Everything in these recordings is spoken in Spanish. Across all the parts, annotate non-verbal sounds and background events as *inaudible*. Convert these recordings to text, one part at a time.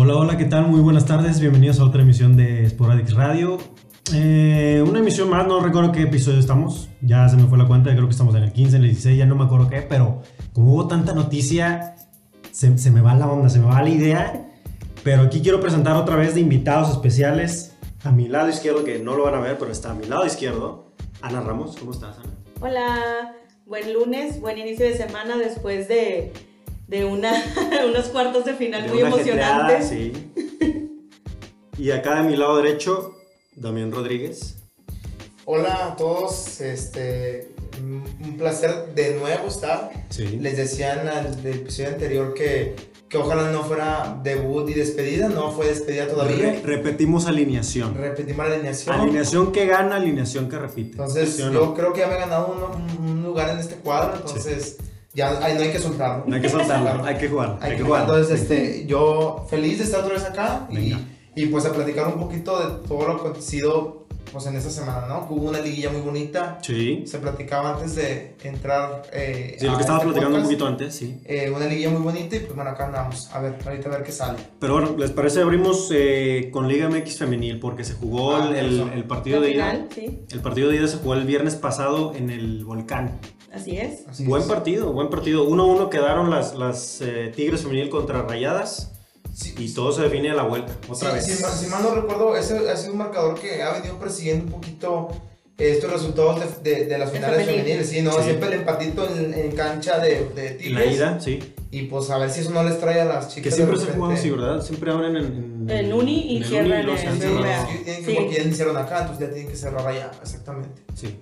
Hola, hola, ¿qué tal? Muy buenas tardes, bienvenidos a otra emisión de Sporadix Radio. Eh, una emisión más, no recuerdo qué episodio estamos, ya se me fue la cuenta, creo que estamos en el 15, en el 16, ya no me acuerdo qué, pero como hubo tanta noticia, se, se me va la onda, se me va la idea. Pero aquí quiero presentar otra vez de invitados especiales a mi lado izquierdo, que no lo van a ver, pero está a mi lado izquierdo, Ana Ramos. ¿Cómo estás, Ana? Hola, buen lunes, buen inicio de semana después de, de una, *laughs* unos cuartos de final De muy emocionantes. Sí. Y acá de mi lado derecho, Damián Rodríguez. Hola a todos, este, un placer de nuevo estar. Sí. Les decían al del episodio anterior que, que ojalá no fuera debut y despedida, no fue despedida Re- todavía. repetimos alineación. Repetimos la alineación. Alineación que gana, alineación que repite. Entonces ¿Sí o no? yo creo que ya me he ganado un, un lugar en este cuadro, entonces ya ahí no hay que soltarlo. No hay que soltarlo, hay que jugar. Hay que jugar. Entonces, este, yo feliz de estar otra vez acá y, y pues a platicar un poquito de todo lo acontecido pues en esta semana, ¿no? Que Hubo una liguilla muy bonita. Sí. Se platicaba antes de entrar. Eh, Sí, lo que estábamos este platicando un poquito antes, sí. Eh, una liguilla muy bonita y pues bueno, acá andamos. A ver, ahorita a ver qué sale. Pero bueno, ¿les parece? Abrimos eh, con Liga MX Femenil porque se jugó Ah, el, el- partido La de ida. sí, El partido de ida se jugó el viernes pasado en el Volcán. Así es. Así buen es. partido, buen partido. 1-1 quedaron las, las eh, Tigres Femenil contra Rayadas Sí, y todo se define a la vuelta, otra sí, vez. Si, mal- si mal no recuerdo, ese ha sido un marcador que ha venido persiguiendo un poquito estos resultados de, de- de las finales femenil. femeniles. Sí, ¿no? Sí. Siempre el empatito en, en cancha de, de En Tigres. la ida, sí. Y pues a ver si eso no les trae a las chicas. Que siempre se juegan así, ¿verdad? Siempre abren en, en, En Uni y en el cierran en cerrado. BBVA. sí, tienen que, Sí. porque ya iniciaron acá, entonces ya tienen que cerrar allá, exactamente. Sí.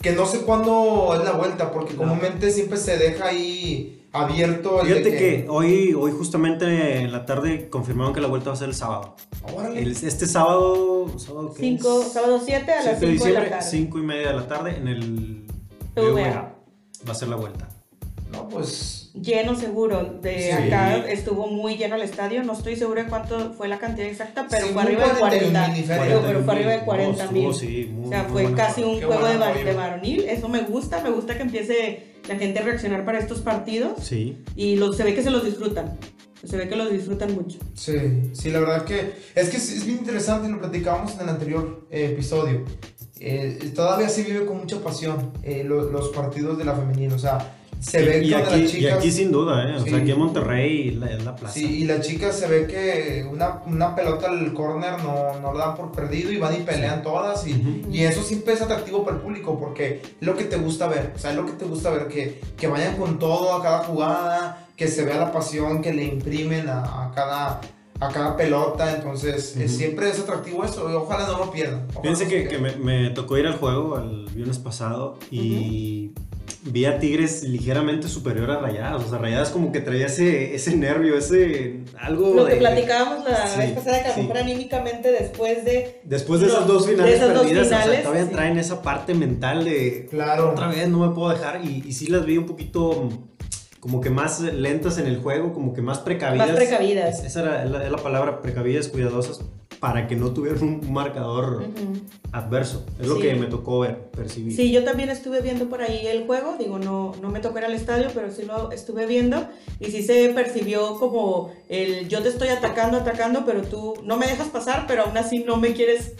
Que no sé cuándo es la vuelta, porque No. comúnmente siempre se deja ahí abierto el de Fíjate que hoy, hoy justamente en la tarde confirmaron que la vuelta va a ser el sábado. Órale. El- este sábado, ¿sábado qué Cinco, es? sábado 7 a 7 las de 5 de la diciembre, tarde. 5 y media de la tarde en el. Va a ser la vuelta. No, pues. Lleno seguro. De Sí. acá estuvo muy lleno el estadio. No estoy segura de cuánto fue la cantidad exacta, pero sí, fue arriba de 41 40. mil y feria. Pero- pero fue arriba de No, 40 estuvo, mil. sí, muy- O sea, muy fue casi un Qué juego de, varonil. Eso me gusta. Me gusta que empiece la gente a reaccionar para estos partidos. Sí. Y los, se ve que se los disfrutan. Se ve que los disfrutan mucho. Sí, sí, la verdad que. Es que es, es bien interesante, lo platicábamos en el anterior eh, episodio. Eh, todavía se vive con mucha pasión eh, lo- los partidos de la femenina. O sea, se ve y, que aquí, las y chicas. aquí sin duda, ¿eh? O Sí. sea, aquí en Monterrey la- es la plaza. Sí, y la chica se ve que una, una pelota al corner no, no la dan por perdido y van y pelean todas. Y, Ujú. y eso siempre es atractivo para el público porque es lo que te gusta ver. O sea, es lo que te gusta ver, que, que vayan con todo a cada jugada, que se vea la pasión que le imprimen a, a cada, a cada pelota. Entonces, eh, Ujú. siempre es atractivo eso y ojalá no lo pierdan. Fíjense que, que me, me tocó ir al juego el viernes pasado y vi a Tigres ligeramente superior a Rayadas. O sea, Rayadas como que traía ese, ese nervio, ese algo Lo que de- platicábamos la Sí, vez pasada, que a lo mejor anímicamente después de. Después de esas dos de finales esas dos perdidas, o sea, finales, todavía sí. traen esa parte mental de Claro. otra vez no me puedo dejar y, y sí las vi un poquito como que más lentas en el juego, como que más precavidas. Más precavidas. Es- Esa era la palabra, precavidas, cuidadosas, para que no tuvieran un marcador Ujú. adverso. Es lo Sí. que me tocó ver, percibir. Sí, yo también estuve viendo por ahí el juego, digo, no, no me tocó ir al estadio, pero sí lo estuve viendo y sí se percibió como el yo te estoy atacando, atacando, pero tú no me dejas pasar, pero aún así no me quieres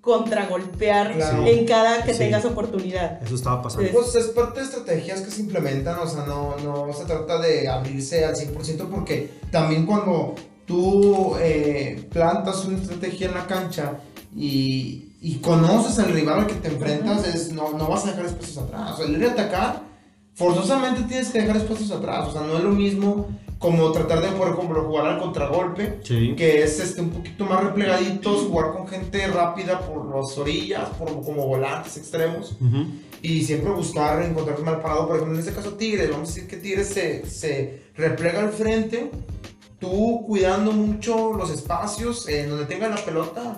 contragolpear Claro. en cada que Sí. tengas oportunidad. Eso estaba pasando. Pues es parte de estrategias que se implementan, o sea, no, no se trata de abrirse al 100% porque también cuando tú eh, plantas una estrategia en la cancha y, y conoces al rival al que te enfrentas, es, no, no vas a dejar espacios atrás. O sea, el ir a atacar, forzosamente tienes que dejar espacios atrás. O sea, no es lo mismo como tratar de, por ejemplo, jugar al contragolpe, Sí. que es este, un poquito más replegaditos, jugar con gente rápida por las orillas, por, como volantes extremos Ujú. y siempre buscar encontrarse mal parado. Por ejemplo, en este caso Tigres, vamos a decir que Tigres se, se replega al frente, tú cuidando mucho los espacios en donde tenga la pelota,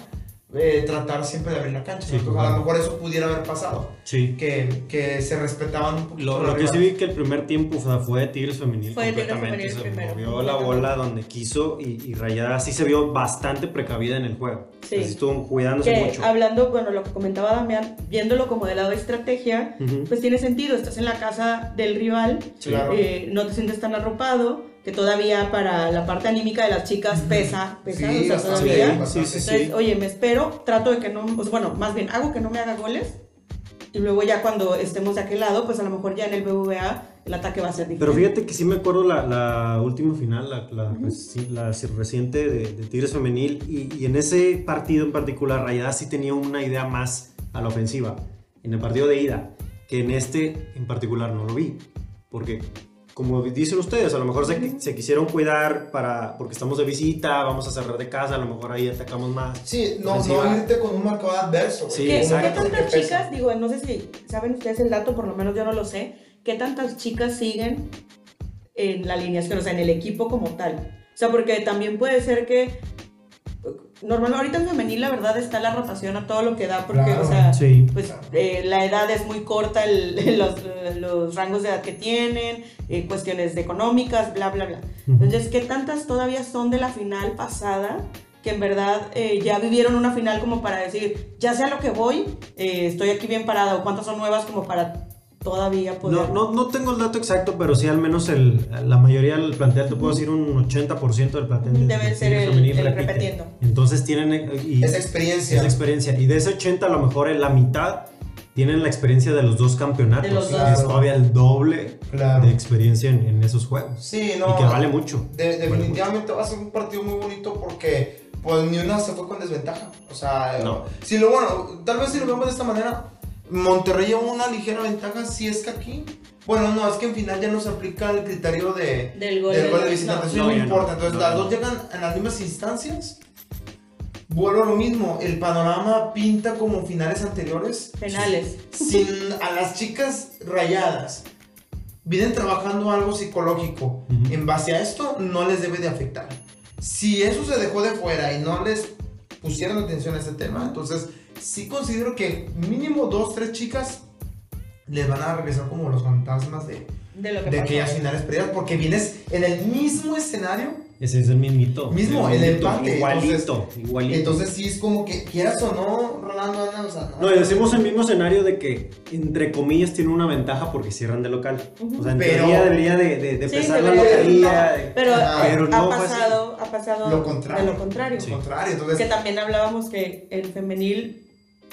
eh, tratar siempre de abrir la cancha. Sí, ¿no? Entonces, a lo mejor eso pudiera haber pasado, Sí. que, que se respetaban un poquito. Lo, los lo que sí vi que el primer tiempo o sea, fue de Tigres femenil Fue de Tigres completamente. femenil se primero, movió la bola donde quiso y, y Rayada sí se vio bastante precavida en el juego. Sí. Así estuvo cuidándose Que mucho. hablando, bueno, lo que comentaba Damián, viéndolo como del lado de estrategia, Ujú. pues tiene sentido, estás en la casa del rival, Claro. eh, no te sientes tan arropado, que todavía para la parte anímica de las chicas pesa, pesa, Sí, o sea, todavía. Sí, sí, Entonces, oye, me espero, trato de que no, pues bueno, más bien hago que no me haga goles y luego ya cuando estemos de aquel lado, pues a lo mejor ya en el BBVA el ataque va a ser diferente. Pero fíjate que sí me acuerdo la, la última final, la, la, reci- la reciente de, de Tigres Femenil, y, y en ese partido en particular, Rayadas sí tenía una idea más a la ofensiva, en el partido de ida, que en este en particular no lo vi. Porque, como dicen ustedes, a lo mejor se, se quisieron cuidar para, porque estamos de visita, vamos a cerrar de casa, a lo mejor ahí atacamos más. Sí, no, Ofensiva. no irte con un marcador adverso. Sí, ¿Qué, tantas chicas, digo, no sé si saben ustedes el dato, por lo menos yo no lo sé, qué tantas chicas siguen en la alineación, o sea, en el equipo como tal? O sea, porque también puede ser que, normalmente ahorita en femenil la verdad está la rotación a todo lo que da, porque, Claro. o sea, Sí. pues eh, la edad es muy corta, el- *laughs* los, los rangos de edad que tienen, eh, cuestiones de económicas, bla, bla, bla. Entonces, ¿qué tantas todavía son de la final pasada? Que en verdad eh, ya vivieron una final como para decir, ya sé a lo que voy, eh, estoy aquí bien parada, o cuántas son nuevas como para todavía poder. No, no, no tengo el dato exacto, pero sí al menos el, la mayoría del plantel, te puedo decir un 80% del plantel. de- Debe de ser el- femenil el repite. repetiendo. Entonces tienen eh, y- Esa experiencia. esa experiencia. Y de ese 80 a lo mejor en la mitad tienen la experiencia de los dos campeonatos. De los que dos. Es todavía el doble Claro. de experiencia en, en esos juegos. Sí, no. y que vale mucho. De- definitivamente va a ser un partido muy bonito porque pues ni una se fue con desventaja. O sea, No. si lo bueno, tal vez si lo vemos de esta manera, Monterrey lleva una ligera ventaja si es que aquí. Bueno, no, es que en final ya no se aplica el criterio de, Del gol del de- gol de visitante. no. Eso No, no, importa. Entonces No, las dos llegan en las mismas instancias. Vuelvo a lo mismo, el panorama pinta como finales anteriores. Penales. sin a las chicas rayadas vienen trabajando algo psicológico en base a esto no les debe de afectar si eso se dejó de fuera y no les pusieron atención a este tema entonces sí considero que mínimo dos tres chicas les van a regresar como los fantasmas de, De lo que de aquellas finales perdidas porque vienes en el mismo escenario Ese es el mismito. Mismo, el mismito, empate, Igualito, igualito. entonces sí es como que quieras o no Rolando Ana, o sea, no, y decimos el mismo escenario de que, entre comillas, tiene una ventaja porque cierran de local. O sea, en Pero- teoría debería de, de, de Sí, pesar la localía. Pero, Ajá. Pero ha, no fue así. pasado, ha pasado Lo contrario. de lo contrario. al contrario entonces Que también hablábamos que el femenil,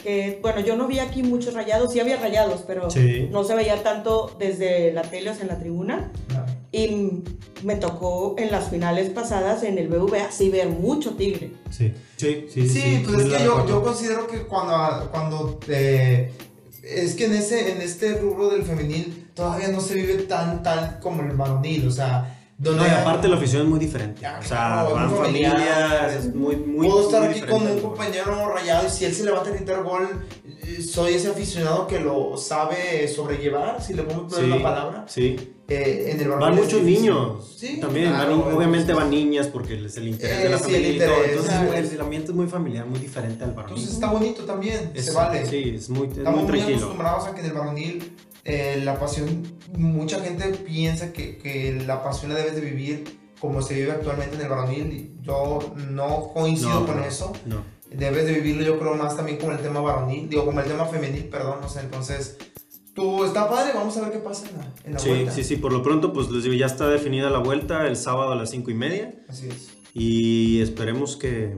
que bueno, yo no vi aquí muchos rayados, sí había rayados, pero Sí. no se veía tanto desde la tele o sea, en la tribuna. Y me tocó en las finales pasadas en el BVA sí ver mucho tigre. Sí, sí, sí. Sí, pues es que yo, yo considero que cuando, cuando eh, es que en ese en este rubro del femenil todavía no se vive tan tal como el varonil, o sea, donde No, y aparte la afición es muy diferente. Ya, O sea, van familias, es muy, muy. puedo estar muy aquí con un compañero rayado y si él se levanta a gritar gol, eh, soy ese aficionado que lo sabe sobrellevar, si le podemos poner Sí, una palabra. Sí. Eh, en el Van muchos niños. Sí, También, claro, van obviamente van niñas porque es el interés Eh, de la sí, familia el y todo. interés, Entonces, el, ambiente es muy familiar, muy diferente al varonil. Entonces está bonito también, Es- se vale. Sí, es muy, es Estamos muy muy, tranquilo. acostumbrados a que en el varonil eh, la pasión, mucha gente piensa que, que la pasión la debes de vivir como se vive actualmente en el varonil. Yo no coincido No, con no, eso. No. Debes de vivirlo yo creo más también como el tema varonil, digo como el tema femenil, perdón, no sé, entonces... Tú, está padre, vamos a ver qué pasa en la, en la Sí, vuelta. sí, sí, por lo pronto, pues les digo, ya está definida la vuelta el sábado a las cinco y media. Así es. Y esperemos que.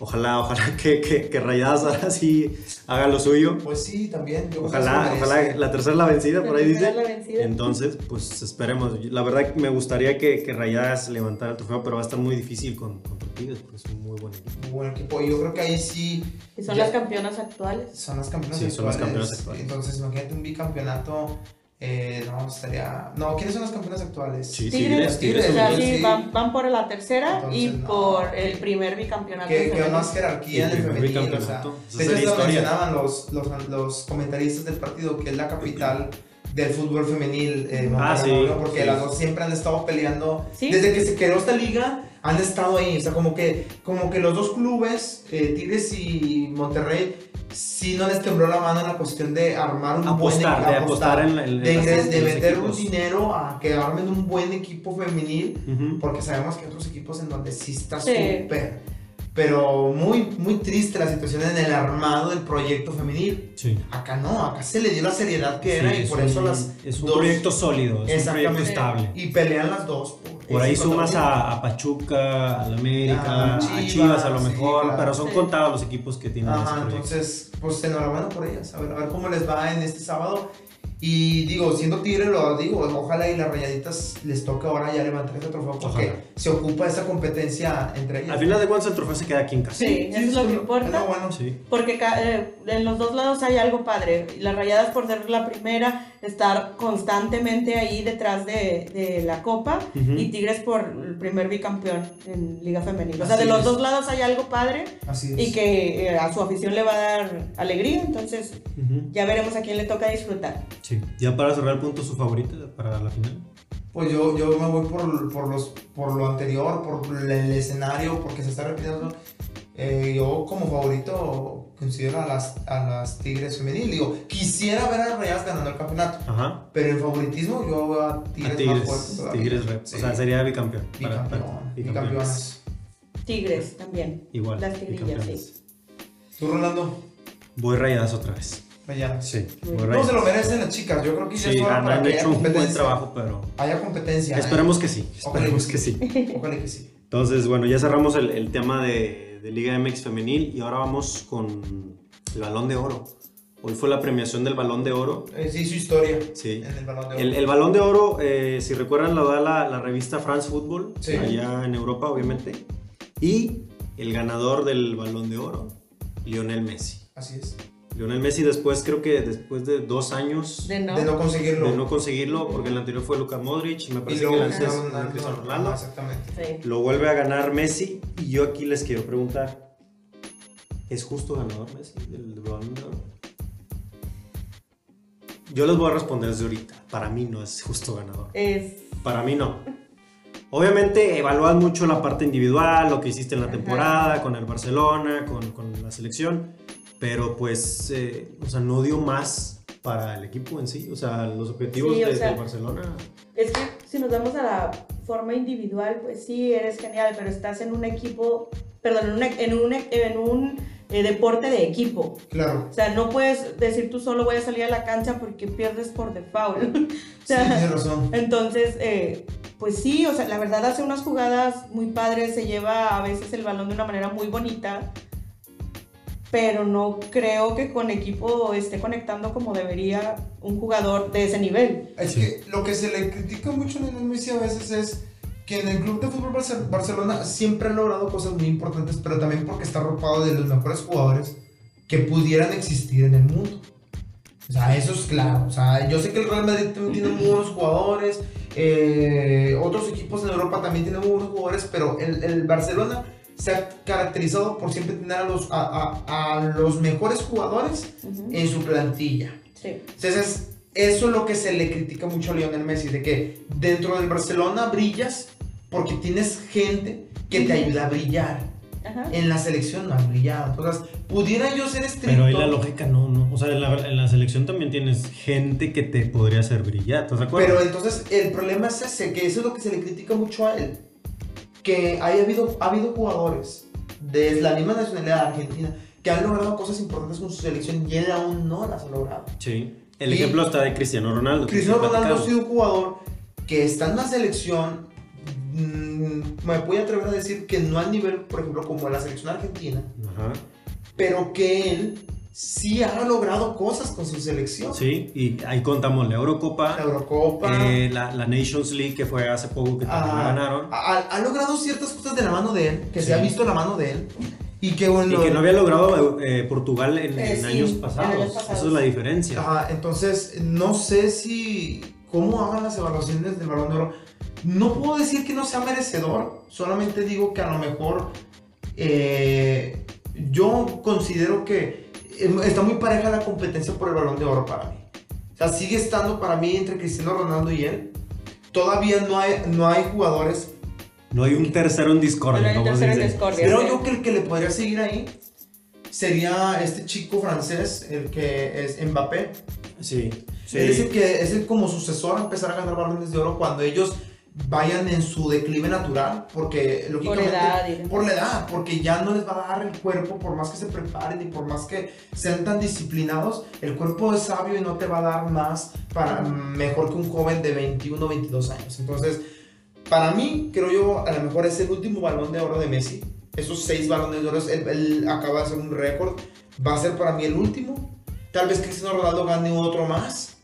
Ojalá, ojalá que, que, que Rayadas *laughs* ahora sí haga lo suyo. Pues sí, también. yo Ojalá, ojalá la tercera la vencida, La por ahí dice. la vencida. Entonces, pues esperemos. La verdad me gustaría que, que Rayadas levantara el trofeo, pero va a estar muy difícil con, contra Tigres, porque es un muy buen equipo. Muy buen equipo. Y yo creo que ahí sí... Y son ya- las campeonas actuales. Son las campeonas Sí, son las actuales. campeonas actuales. Entonces, imagínate un bicampeonato. Eh, no, estaría. No, ¿quiénes son las campeonas actuales? Sí, Tigres, Tigres, Tigres. O sea, Tigres, sí, sí. van, van por la tercera y Entonces, no. por el primer bicampeonato. Que, que más jerarquía en el femenil. O sea, de hecho, sería lo mencionaban los, los, los comentaristas del partido, que es la capital del fútbol femenil. Eh, Ah, sí, ¿no? Porque sí. las dos siempre han estado peleando. Sí. Desde que se creó esta liga, han estado ahí. O sea, como que, como que los dos clubes, eh, Tigres y Monterrey, sí no les tembló la mano en la cuestión de armar un Apostar, buen de apostar en, en de, ingres- de meter un dinero a que armen un buen equipo femenil, porque sabemos que hay otros equipos en donde sí está Sí. Pero muy, muy triste la situación en el armado del proyecto femenil. Sí. Acá no, acá se le dio la seriedad que era Sí, y es por un- eso las Es un dos- proyecto sólido, es un proyecto estable. y pelean las dos por, Por ahí sumas a, a Pachuca, al América, Ah, a Chivas, Chivas a lo sí, mejor, claro. pero son Sí. contados los equipos que tienen ese Ajá, proyecto. entonces, pues enhorabuena por ellas. A ver, a ver cómo les va en este sábado. Y digo, siendo Tigre, lo digo, ojalá y las rayaditas les toque ahora ya levantar ese trofeo porque Ojalá. se ocupa esa competencia entre ellas. Al final de cuentas el trofeo se queda aquí en casa. Sí, eso es lo que importa. Es lo bueno. Sí. Porque ca- eh, en los dos lados hay algo padre. Las rayadas por ser la primera, estar constantemente ahí detrás de, de la copa. Y Tigres por el primer bicampeón en Liga Femenil. O sea, Así de los es. dos lados hay algo padre Así es. y que eh, a su afición le va a dar alegría. Entonces ya veremos a quién le toca disfrutar. Sí. Ya para cerrar el punto, su favorita para la final. Pues yo, yo me voy por, por, los, por lo anterior, por el, escenario, porque se está repitiendo. Eh, yo como favorito considero a las, a las Tigres femenil. Digo, quisiera ver a las Rayadas ganando el campeonato, Ajá. pero en favoritismo yo veo a Tigres, A Tigres, más fuerte todavía. Tigres Red. Sí. O sea, sería bicampeón. para- Bicampeón, para- bicampeonas. Tigres también. Igual. Las tigrillas, bicampeones. ¿Tú, Rolando? Voy rayadas otra vez. Rayadas. Sí. Muy voy bien. No se lo merecen las chicas. Yo creo que ya Sí, hora han, para han hecho un buen trabajo, pero Haya competencia. ¿eh? esperemos que sí. Ojalá Esperemos que que sí. sí. *laughs* Ojalá que sí. Entonces, bueno, ya cerramos el, el tema de, de Liga MX femenil y ahora vamos con el Balón de Oro. Hoy fue la premiación del Balón de Oro. Eh, sí, su historia. Sí. En el balón de oro. El, el Balón de Oro, eh, si recuerdan, lo da la, la revista France Football, Sí. allá en Europa, obviamente. Y el ganador del Balón de Oro, Lionel Messi. Así es. Lionel Messi después, creo que después de dos años De no. De no conseguirlo. de no conseguirlo, porque el anterior fue Luka Modric y me y parece que luego el antes a- Cristiano Ronaldo. Exactamente. Sí. Lo vuelve a ganar Messi y yo aquí les quiero preguntar, ¿es justo ganador Messi del Balón de Oro? Yo les voy a responder desde ahorita, para mí no es justo ganador. Es Para mí no. Obviamente evalúan mucho la parte individual, lo que hiciste en la Ajá. temporada, con el Barcelona, con, con la selección, pero pues, eh, o sea, no dio más para el equipo en sí, o sea, los objetivos Sí, de- sea, del Barcelona. Es que si nos vamos a la forma individual, pues sí, eres genial, pero estás en un equipo, perdón, en, una- en un, en un eh, deporte de equipo. Claro. O sea, no puedes decir tú solo voy a salir a la cancha porque pierdes por default. *laughs* o Sí, sea, tienes razón. entonces, eh, pues sí, o sea, la verdad hace unas jugadas muy padres, se lleva a veces el balón de una manera muy bonita, pero no creo que con equipo esté conectando como debería un jugador de ese nivel. Es que lo que se le critica mucho a Lionel Messi a veces es que en el club de fútbol Barce- Barcelona siempre ha logrado cosas muy importantes, pero también porque está arropado de los mejores jugadores que pudieran existir en el mundo. O sea, eso es claro. O sea, yo sé que el Real Madrid también tiene muy buenos jugadores, eh, otros equipos en Europa también tienen muy buenos jugadores, pero el, el Barcelona se ha caracterizado por siempre tener a los, a, a- a los mejores jugadores Ujú. en su plantilla. Sí. Entonces, eso es lo que se le critica mucho a Lionel Messi, de que dentro del Barcelona brillas porque tienes gente que te ayuda a brillar. Ajá. En la selección no has brillado. Entonces, pudiera yo ser estricto. Pero ahí la lógica no, no. O sea, en la, en la selección también tienes gente que te podría hacer brillar, ¿estás de acuerdo? Pero entonces el problema es ese, que eso es lo que se le critica mucho a él. Que haya habido, ha habido jugadores de la misma nacionalidad argentina que han logrado cosas importantes con su selección y él aún no las ha logrado. sí. El Y- ejemplo está de Cristiano Ronaldo. Cristiano Ronaldo ha sido un jugador que está en una selección, mm, me voy a atrever a decir que no al nivel, por ejemplo, como la selección argentina, Ajá. pero que él sí ha logrado cosas con su selección. Sí, y ahí contamos la Eurocopa, La Eurocopa. eh, la, la Nations League que fue hace poco que también ah, ganaron. ha, ha logrado ciertas cosas de la mano de él, que Sí. se ha visto la mano de él, y que bueno... Y que no había logrado eh, Portugal en, Eh, en sí, años en pasados. años pasados. Esa es la diferencia. Ajá, entonces, no sé si. ¿Cómo hagan las evaluaciones del balón de oro? No puedo decir que no sea merecedor, solamente digo que a lo mejor. yo considero que está muy pareja la competencia por el balón de oro para mí. O sea, sigue estando para mí entre Cristiano Ronaldo y él. Todavía no hay, no hay jugadores. No hay un tercero en discordia, No hay un tercero en discordia. Creo yo que el que le podría seguir ahí sería este chico francés, el que es Mbappé. Sí, sí. Él es el que es el como sucesor a empezar a ganar balones de oro cuando ellos vayan en su declive natural, porque lógicamente demás. por la edad, porque ya no les va a dar el cuerpo por más que se preparen y por más que sean tan disciplinados, el cuerpo es sabio y no te va a dar más para mejor que un joven de 21 o 22 años. Entonces, para mí, creo yo, a lo mejor es el último balón de oro de Messi. Esos seis balones de oro, él, él acaba de hacer un récord. Va a ser para mí el último. Tal vez Cristiano Ronaldo gane otro más.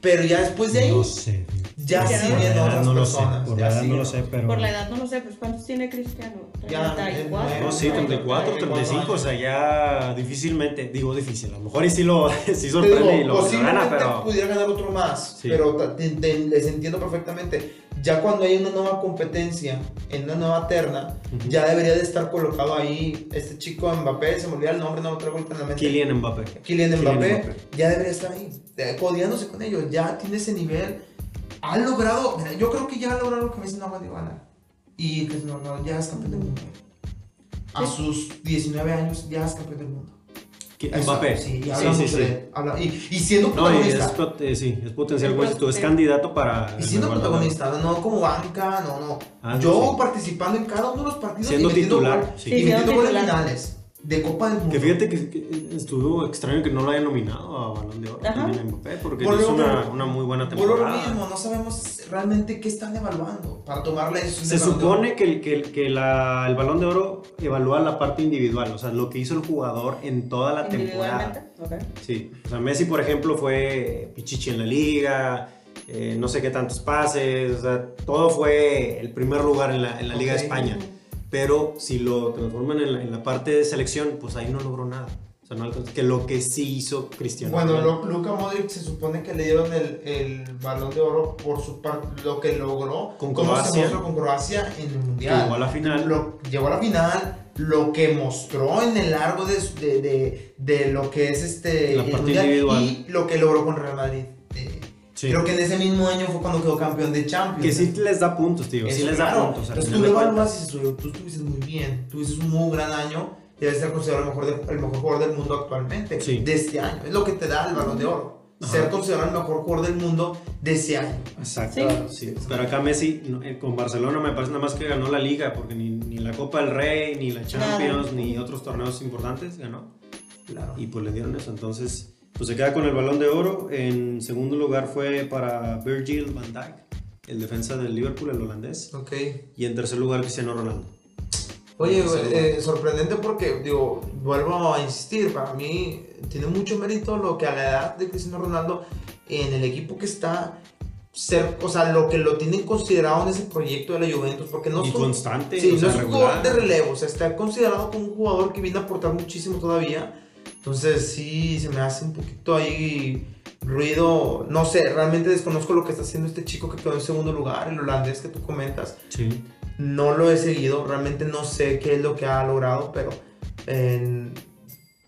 Pero ya después de ahí, No sé. Ya sí no. vienen otras no lo sé, personas. por ya la edad sí, no lo sé, pero... Por la edad no lo sé, pues ¿cuántos tiene Cristiano? Ya, 34. No, sí, 34, 35, o sea, ya difícilmente, digo difícil, a lo mejor y sí, lo, *laughs* sí sorprende digo, y lo, lo gana, pero... pudiera ganar otro más, Sí. pero te- te- les entiendo perfectamente. Ya cuando hay una nueva competencia, en una nueva terna, Ujú. ya debería de estar colocado ahí este chico Mbappé, se me olvida el nombre, no lo traigo en la mente. Kylian Mbappé. Kylian Kylian Mbappé, Mbappé. ya debería estar ahí, codeándose con ellos, ya tiene ese nivel. Ha logrado, mira, yo creo que ya ha logrado lo que Messi no ha podido ganar. Y Cristiano Ronaldo ya es campeón del mundo. A Sí. sus 19 años ya es campeón del mundo. Mbappé. Sí, y sí, habla sí, sí. habla- y, y siendo No, y protagonista. es, eh, sí, es potencial, tú, es candidato para... y siendo protagonista, no como banca, no, no. Ah, no, Yo sí. participando en cada uno de los partidos Siendo y metiendo titular, gol- sí. y Sí, metiendo goles finales de Copa del Mundo. Que fíjate que, que estuvo extraño que no lo hayan nominado a Balón de Oro también a Mbappé, porque Por lo- una, una muy buena Por lo temporada. mismo, no sabemos realmente qué están evaluando para tomar la decisión Se de supone que, el, que, que la- el Balón de Oro evalúa la parte individual, o sea, lo que hizo el jugador en toda la temporada. Individualmente. Ok. Sí, o sea, Messi, por ejemplo, fue pichichi en la liga, eh, no sé qué tantos pases, o sea, todo fue el primer lugar en la, en la Liga de. España. Pero si lo transforman en la, en la parte de selección, pues ahí no logró nada. O sea, no alcanzó- que lo que sí hizo Cristiano. Bueno, lo- Luka Modric se supone que le dieron el, el balón de oro por su par- lo que logró Con Croacia. con Croacia en el mundial. llegó a la final. Lo- llegó a la final, lo que mostró en el largo de, de, de- de lo que es este La parte mundial individual. y lo que logró con Real Madrid. Eh, Sí. Creo que en ese mismo año fue cuando quedó campeón de Champions. Que sí les da puntos, tío. sí Eso, les da claro. puntos. al Entonces tú lo evalúas y dices, "Oye, tú estuviste muy bien, tuviste un muy gran año y debes ser considerado el mejor, de- el mejor jugador del mundo actualmente, Sí. de este año. Es lo que te da el balón de oro. Ajá. Ser considerado el mejor jugador del mundo de ese año. Exacto. Sí. sí. Pero acá Messi no, eh, con Barcelona me parece nada más que ganó la liga, porque ni, ni la Copa del Rey, ni la Champions, Nada. ni otros torneos importantes ganó. Claro. Y pues le dieron eso. Entonces, pues se queda con el balón de oro. En segundo lugar fue para Virgil van Dijk, el defensa del Liverpool, el holandés. Ok. Y en tercer lugar, Cristiano Ronaldo. Oye, eh, sorprendente porque, digo, vuelvo a insistir, para mí tiene mucho mérito lo que a la edad de Cristiano Ronaldo en el equipo que está, ser, o sea, lo que lo tienen considerado en ese proyecto de la Juventus, porque no y son- constante. Sí, no es un jugador de relevo, o sea, está considerado como un jugador que viene a aportar muchísimo todavía. Entonces, sí, se me hace un poquito ahí ruido. No sé, realmente desconozco lo que está haciendo este chico que quedó en segundo lugar, el holandés que tú comentas. Sí. No lo he seguido, realmente no sé qué es lo que ha logrado, pero eh,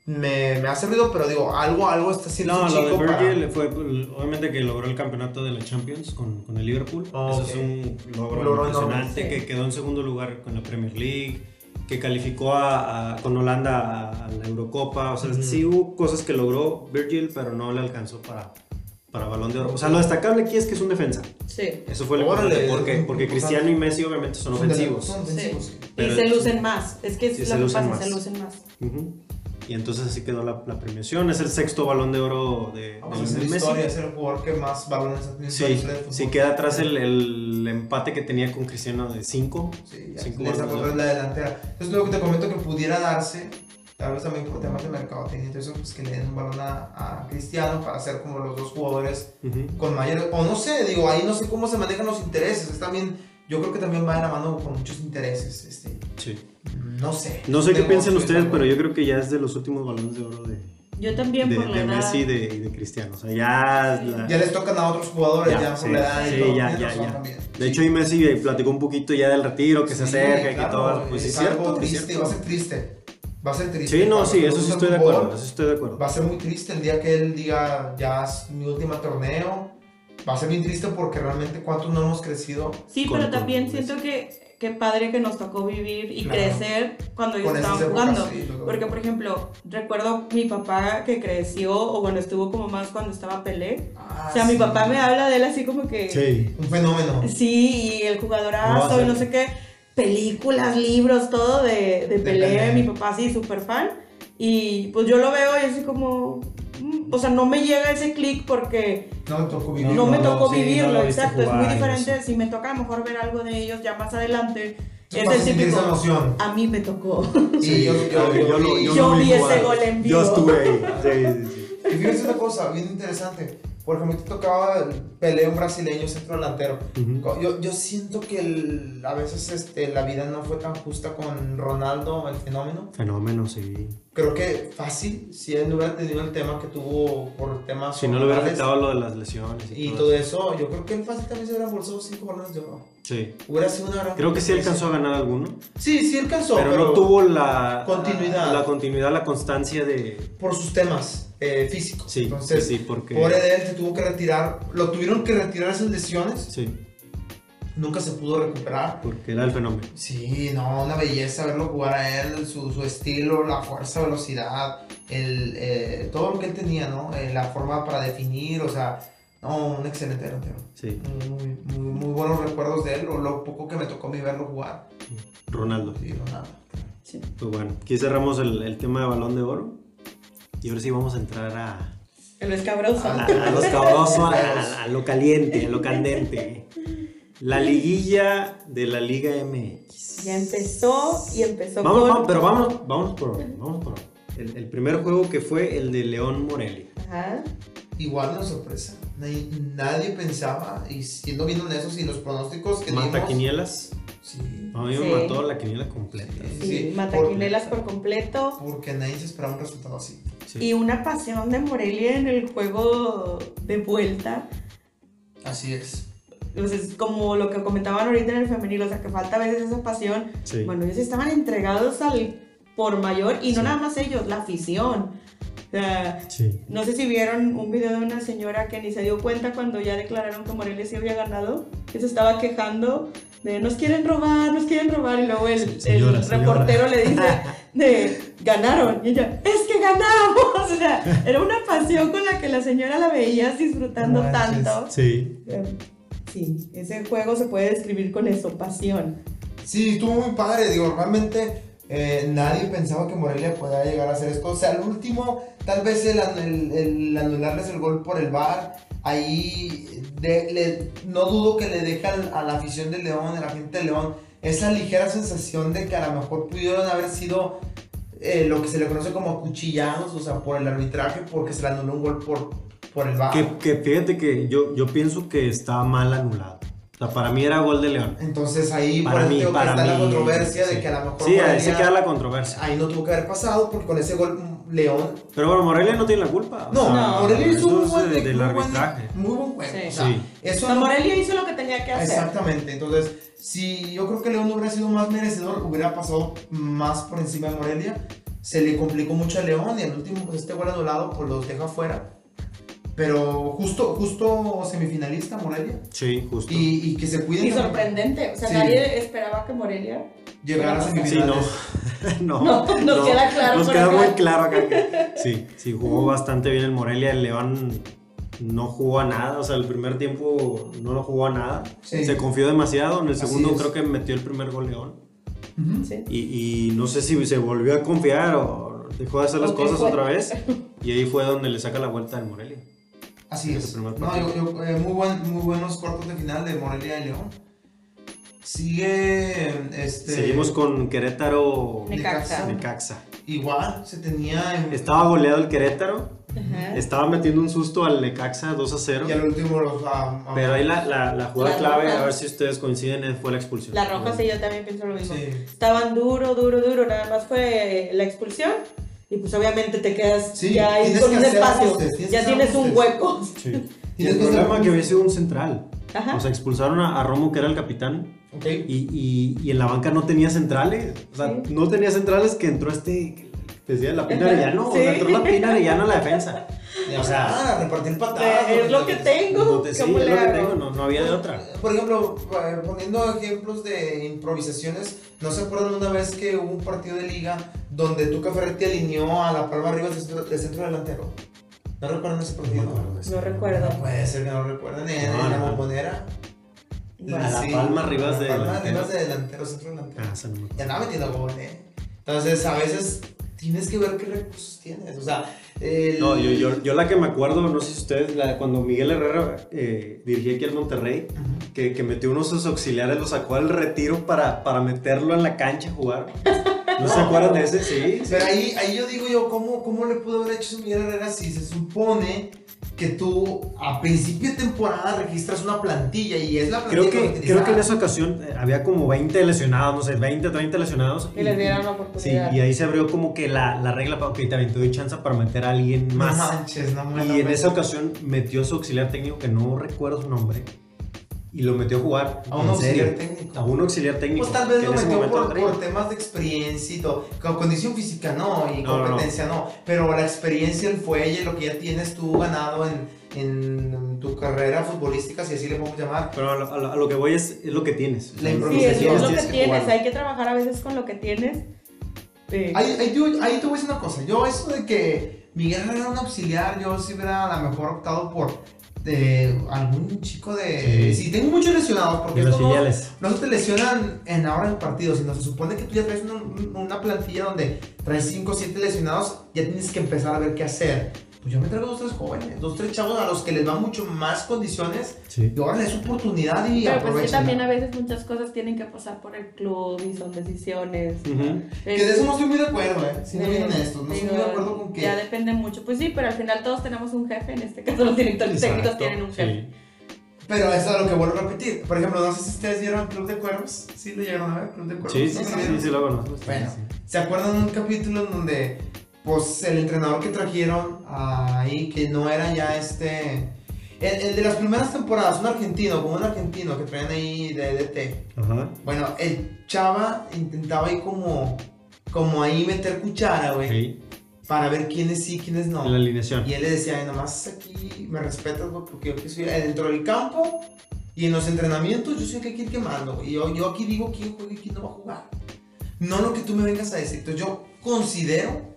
me, me hace ruido, pero digo, algo, algo está haciendo No, ese lo de chico para- Virgil fue pues, obviamente que logró el campeonato de la Champions con, con el Liverpool. Eso es un logro, logro impresionante enorme, sí. que quedó en segundo lugar con la Premier League, que calificó a, a- con Holanda a, la Eurocopa. O sea, sí hubo cosas que logró Virgil, pero no le alcanzó para, para Balón de Oro. O sea, lo destacable aquí es que es un defensa. Sí. Eso fue lo importante. ¿Por qué? Porque. Cristiano y Messi obviamente son ofensivos. son ofensivos, sí. Pero- y se lucen más. Es que es Sí, se lo que lucen pasa, más. se lucen más. Ujú. Y entonces así quedó la, la premiación. Es el sexto Balón de Oro de, Vamos a de hacer Messi. historia, es el jugador que más balones ha tenido en Sí, sí queda atrás el, el empate que tenía con Cristiano de 5. Sí, Cinco atrás la delantera. Entonces, lo que te comento que pudiera darse, tal vez también por temas de mercadotecnia, entonces, pues que le den un balón a, a Cristiano para ser como los dos jugadores con mayor. O no sé, digo, ahí no sé cómo se manejan los intereses. Es también, yo creo que también va de la mano con muchos intereses. Este, Sí. No sé. No sé qué piensan ustedes, pero yo creo que ya es de los últimos balones de oro de, Yo también de, por la de edad. Messi y de, y de Cristiano. O sea, ya. Sí. la- Ya les tocan a otros jugadores, Ya, ya, por sí, la edad y sí, todo. ya, ya, ya. también. de hecho, y Messi platicó un poquito ya del retiro, que se acerca y que claro, todo. Pues sí, es es cierto. algo es triste, cierto. va a ser triste. Va a ser triste. Sí, no, sí, eso sí estoy de acuerdo. fútbol, Eso estoy de acuerdo. Va a ser muy triste el día que él diga, ya es mi último torneo. Va a ser bien triste porque realmente cuántos no hemos crecido Sí, pero también siento que, que padre que nos tocó vivir y Claro. crecer cuando ellos estaban jugando. sí, Porque, por ejemplo, recuerdo mi papá que creció, o bueno, estuvo como más cuando estaba Pelé. Ah, O sea, mi papá me habla de él así como que... Sí. Un fenómeno. Sí, y el jugadorazo y no sé qué. Películas, libros, todo de, de Pelé. Pelé. Mi papá sí, súper fan. Y pues yo lo veo y así como... o sea, no me llega ese clic porque No me tocó no, vivirlo. me no, tocó sí, no vivirlo, lo viste exacto. Es muy diferente. Si me toca a lo mejor ver algo de ellos ya más adelante, Sí, es el típico. esa emoción. A mí me tocó. Y yo, yo, yo, *laughs* lo- vi- yo vi ese gol en Yo vivo. estuve ahí. Sí, sí, sí. Y fíjense una cosa bien interesante. Por ejemplo, te tocaba pelea un brasileño centro delantero. Ujú. Yo, yo siento que el- a veces este, la vida no fue tan justa con Ronaldo, el fenómeno. Fenómeno, sí. Creo que fácil, si él no hubiera tenido el tema que tuvo por temas Si no le hubiera afectado lo de las lesiones y, y todo todo eso, yo creo que él fácil también se hubiera embolsado 5 balones de oro. Sí. Hubiera sido una gran. Creo que sí alcanzó a ganar alguno. Sí, sí alcanzó, pero, pero, no tuvo la Continuidad. La continuidad, la constancia de. por sus temas eh, físicos. Sí, Entonces, sí, sí, porque. pobre de él se tuvo que retirar. Lo tuvieron que retirar esas lesiones. Sí, Nunca se pudo recuperar. porque era el fenómeno. Sí, no, una belleza verlo jugar a él, su, su estilo, la fuerza, velocidad, el, eh, todo lo que él tenía, ¿no? Eh, la forma para definir, o sea, no, un excelente delantero. Sí. Muy, muy, muy buenos recuerdos de él, o lo poco que me tocó a mí verlo jugar. Ronaldo. Sí, Ronaldo. Sí. Pues bueno, aquí cerramos el, el tema de balón de oro. Y ahora sí vamos a entrar a, El escabroso. a, a los cabrosos, a, a- *laughs* a lo caliente, a lo candente. La liguilla de la Liga MX. Ya empezó y empezó Vamos, con. vamos, pero vamos, vamos por vamos por. El, el primer juego que fue el de León Morelia. Ajá. Igual una sorpresa. Nadie, nadie pensaba, y siendo bien honestos, y los pronósticos que Mata dimos. quinielas. Sí. A mí Sí. me mató la quiniela completa. Sí, Sí, mataquinelas por completo. Porque nadie se esperaba un resultado así. Sí. Y una pasión de Morelia en el juego de vuelta. Así es. Entonces, como lo que comentaban ahorita en el femenil, o sea, que falta a veces esa pasión. Sí. Bueno, ellos estaban entregados al por mayor y no Sí. nada más ellos, la afición. O sea, Sí. no sé si vieron un video de una señora que ni se dio cuenta cuando ya declararon que Morelia sí había ganado, que se estaba quejando de nos quieren robar, nos quieren robar y luego el, Señora, el señora. reportero le dice *laughs* de ganaron y ella, es que ganamos. Sea, *laughs* era una pasión con la que la señora la veías disfrutando manches. tanto. Sí. Eh, Sí, ese juego se puede describir con eso, pasión. Sí, estuvo muy padre. Digo, realmente eh, nadie pensaba que Morelia pueda llegar a hacer esto. O sea, al último, tal vez el, an- el- el anularles el gol por el VAR, ahí de- le- no dudo que le dejan a la afición de León, a la gente de León, esa ligera sensación de que a lo mejor pudieron haber sido eh, lo que se le conoce como acuchillados, o sea, por el arbitraje, porque se le anuló un gol por, por el VAR. Que, que fíjate que yo, yo pienso que está mal anulado. O sea, para mí era gol de León. Entonces ahí Para por eso mí, para está la mí, controversia sí. de que a lo mejor Sí, ahí se queda la controversia. ahí no tuvo que haber pasado porque con ese gol mm, León Pero bueno, Morelia no tiene la culpa. o no, sea, Morelia hizo un buen de- del muy buen- arbitraje. muy buen juego Sí. o sea, Sí. eso no- Morelia hizo lo que tenía que hacer. exactamente entonces si yo creo que León hubiera sido más merecedor hubiera pasado más por encima de Morelia se le complicó mucho a León y al último pues, este gol anulado pues los deja fuera pero justo justo semifinalista Morelia Sí, justo. y, y que se cuiden Y sorprendente, o sea, Sí. nadie esperaba que Morelia. llegar a Sí, Sí, semifinales *laughs* no. No, no. nos queda claro Nos queda acá. muy claro acá. que- *laughs* sí, sí, jugó bastante bien el Morelia. El León no jugó a nada. O sea, el primer tiempo no lo jugó a nada. Sí. Se confió demasiado. En el segundo creo que metió el primer gol León. Sí. Y, y no sé si se volvió a confiar o dejó de hacer las ¿O qué cosas fue? otra vez. Y ahí fue donde le saca la vuelta al Morelia. Así Ese es. primer No, partido. yo- yo, eh, muy, buen- muy buenos cuartos de final de Morelia y León. Sigue. Este, Seguimos con Querétaro Necaxa. Necaxa. Igual, se tenía. En, Estaba goleado el Querétaro. Ajá. Estaba metiendo un susto al Necaxa 2 a 0. y al último los. ah, ah, Pero ahí la, la, la jugada La clave, roja. a ver si ustedes coinciden, eh, fue la expulsión. La roja sí, yo también pienso lo mismo. Sí. Estaban duro, duro, duro, nada más fue la expulsión. Y pues obviamente te quedas Sí, ya ahí tienes con un espacio. tienes ya tienes un hueco. Sí. *laughs* Y el problema que había sido un central. Ajá. O sea, expulsaron a, a Romo, que era el capitán, Ok. y, y, y en la banca no tenía centrales. O sea, Sí. no tenía centrales que entró este. Decía la Pina Arellano. O sea, entró la Pina Arellano a la defensa. *laughs* O sea, ah, repartir patadas. Eh, es lo que tengo. no te- sí, ¿Cómo es le lo que hago? tengo, no, no había de otra. Por ejemplo, eh, poniendo ejemplos de improvisaciones, ¿no se acuerdan una vez que hubo un partido de liga donde Tuca Ferretti alineó a la Palma arriba de centro, de centro delantero? ¿No recuerdan ese partido? No recuerdo. No puede ser que no lo recuerden en, No, en la bombonera. A la Palma Rivas de La Palma delantero. Rivas de delantero, centro delantero. Ah. Ya andaba metiendo gol, ¿eh? Entonces, a veces tienes que ver qué recursos tienes. O sea, el- No, yo, yo, yo la que me acuerdo, no sé si ustedes, la- cuando Miguel Herrera eh, dirigía aquí al Monterrey, que, que metió unos sus auxiliares, lo sacó al retiro para, para meterlo en la cancha a jugar. ¿No, se acuerdan de ese? Sí. sí. Pero ahí, ahí yo digo yo, ¿cómo, ¿cómo le pudo haber hecho eso Miguel Herrera si se supone que tú a principio de temporada registras una plantilla y es la Creo plantilla que, vas a creo que en esa ocasión eh, había como 20 lesionados, no sé, 20, 30 lesionados. Y les dieron la Sí, oportunidad. y ahí se abrió como que la, la regla para, ok, también te doy chance para meter a alguien No más. manches, no me Y en esa ocasión metió a su auxiliar técnico, que no recuerdo su nombre, y lo metió a jugar. A un auxiliar técnico. A un auxiliar técnico. Pues tal vez lo metió por, por temas de experiencia y todo. Con condición física no, y No, no, no. competencia no, Pero la experiencia, el fuelle, lo que ya tienes tú ganado en, en tu carrera futbolística, si así le podemos llamar. Pero a lo, a lo- a lo que voy es, es lo que tienes. La Sí, es, improvisación, es lo que tienes que tienes. jugarlo. Hay que trabajar a veces con lo que tienes. Eh, Ahí, ahí, yo- ahí te voy a decir una cosa. Yo, eso de que Miguel era un auxiliar, yo sí hubiera a lo mejor optado por de algún chico de. Sí. Tengo muchos lesionados, porque los no- no se te lesionan en ahora en partido, sino se supone que tú ya traes una, una plantilla donde traes 5 o 7 lesionados, ya tienes que empezar a ver qué hacer. Pues yo me traigo dos tres jóvenes, dos tres chavos a los que les dan mucho más condiciones Sí. y ahora les oportunidad y pero pues que también a veces muchas cosas tienen que pasar por el club y son decisiones. Ujú. Que de eso no estoy muy de acuerdo, eh. Siendo bien honestos, no estoy muy de acuerdo con que. Ya depende mucho. Pues sí, pero al final todos tenemos un jefe. En este caso, los directores técnicos Exacto, tienen un jefe. sí. Pero eso es lo que vuelvo a repetir. Por ejemplo, no sé si ustedes vieron Club de Cuervos. ¿Sí lo llegaron a ver? Club de Cuervos. Sí, sí, ¿No sí, lo sí, sí, lo conozco. Bueno, sí. ¿se acuerdan de un capítulo en donde, pues, el entrenador que trajeron ahí, que no era ya este. El, el de las primeras temporadas, un argentino, como un argentino que traían ahí de DT. Ajá. Bueno, el chava intentaba ahí como. Como ahí meter cuchara, güey. Ok. Para ver quiénes sí, quiénes no. En la alineación. Y él le decía, "Ay, nomás aquí me respetas, güey, porque yo que soy dentro del campo y en los entrenamientos yo soy el que quiere quemando, güey. Y yo, yo aquí digo quién juega y quién no va a jugar. No lo que tú me vengas a decir. Entonces yo considero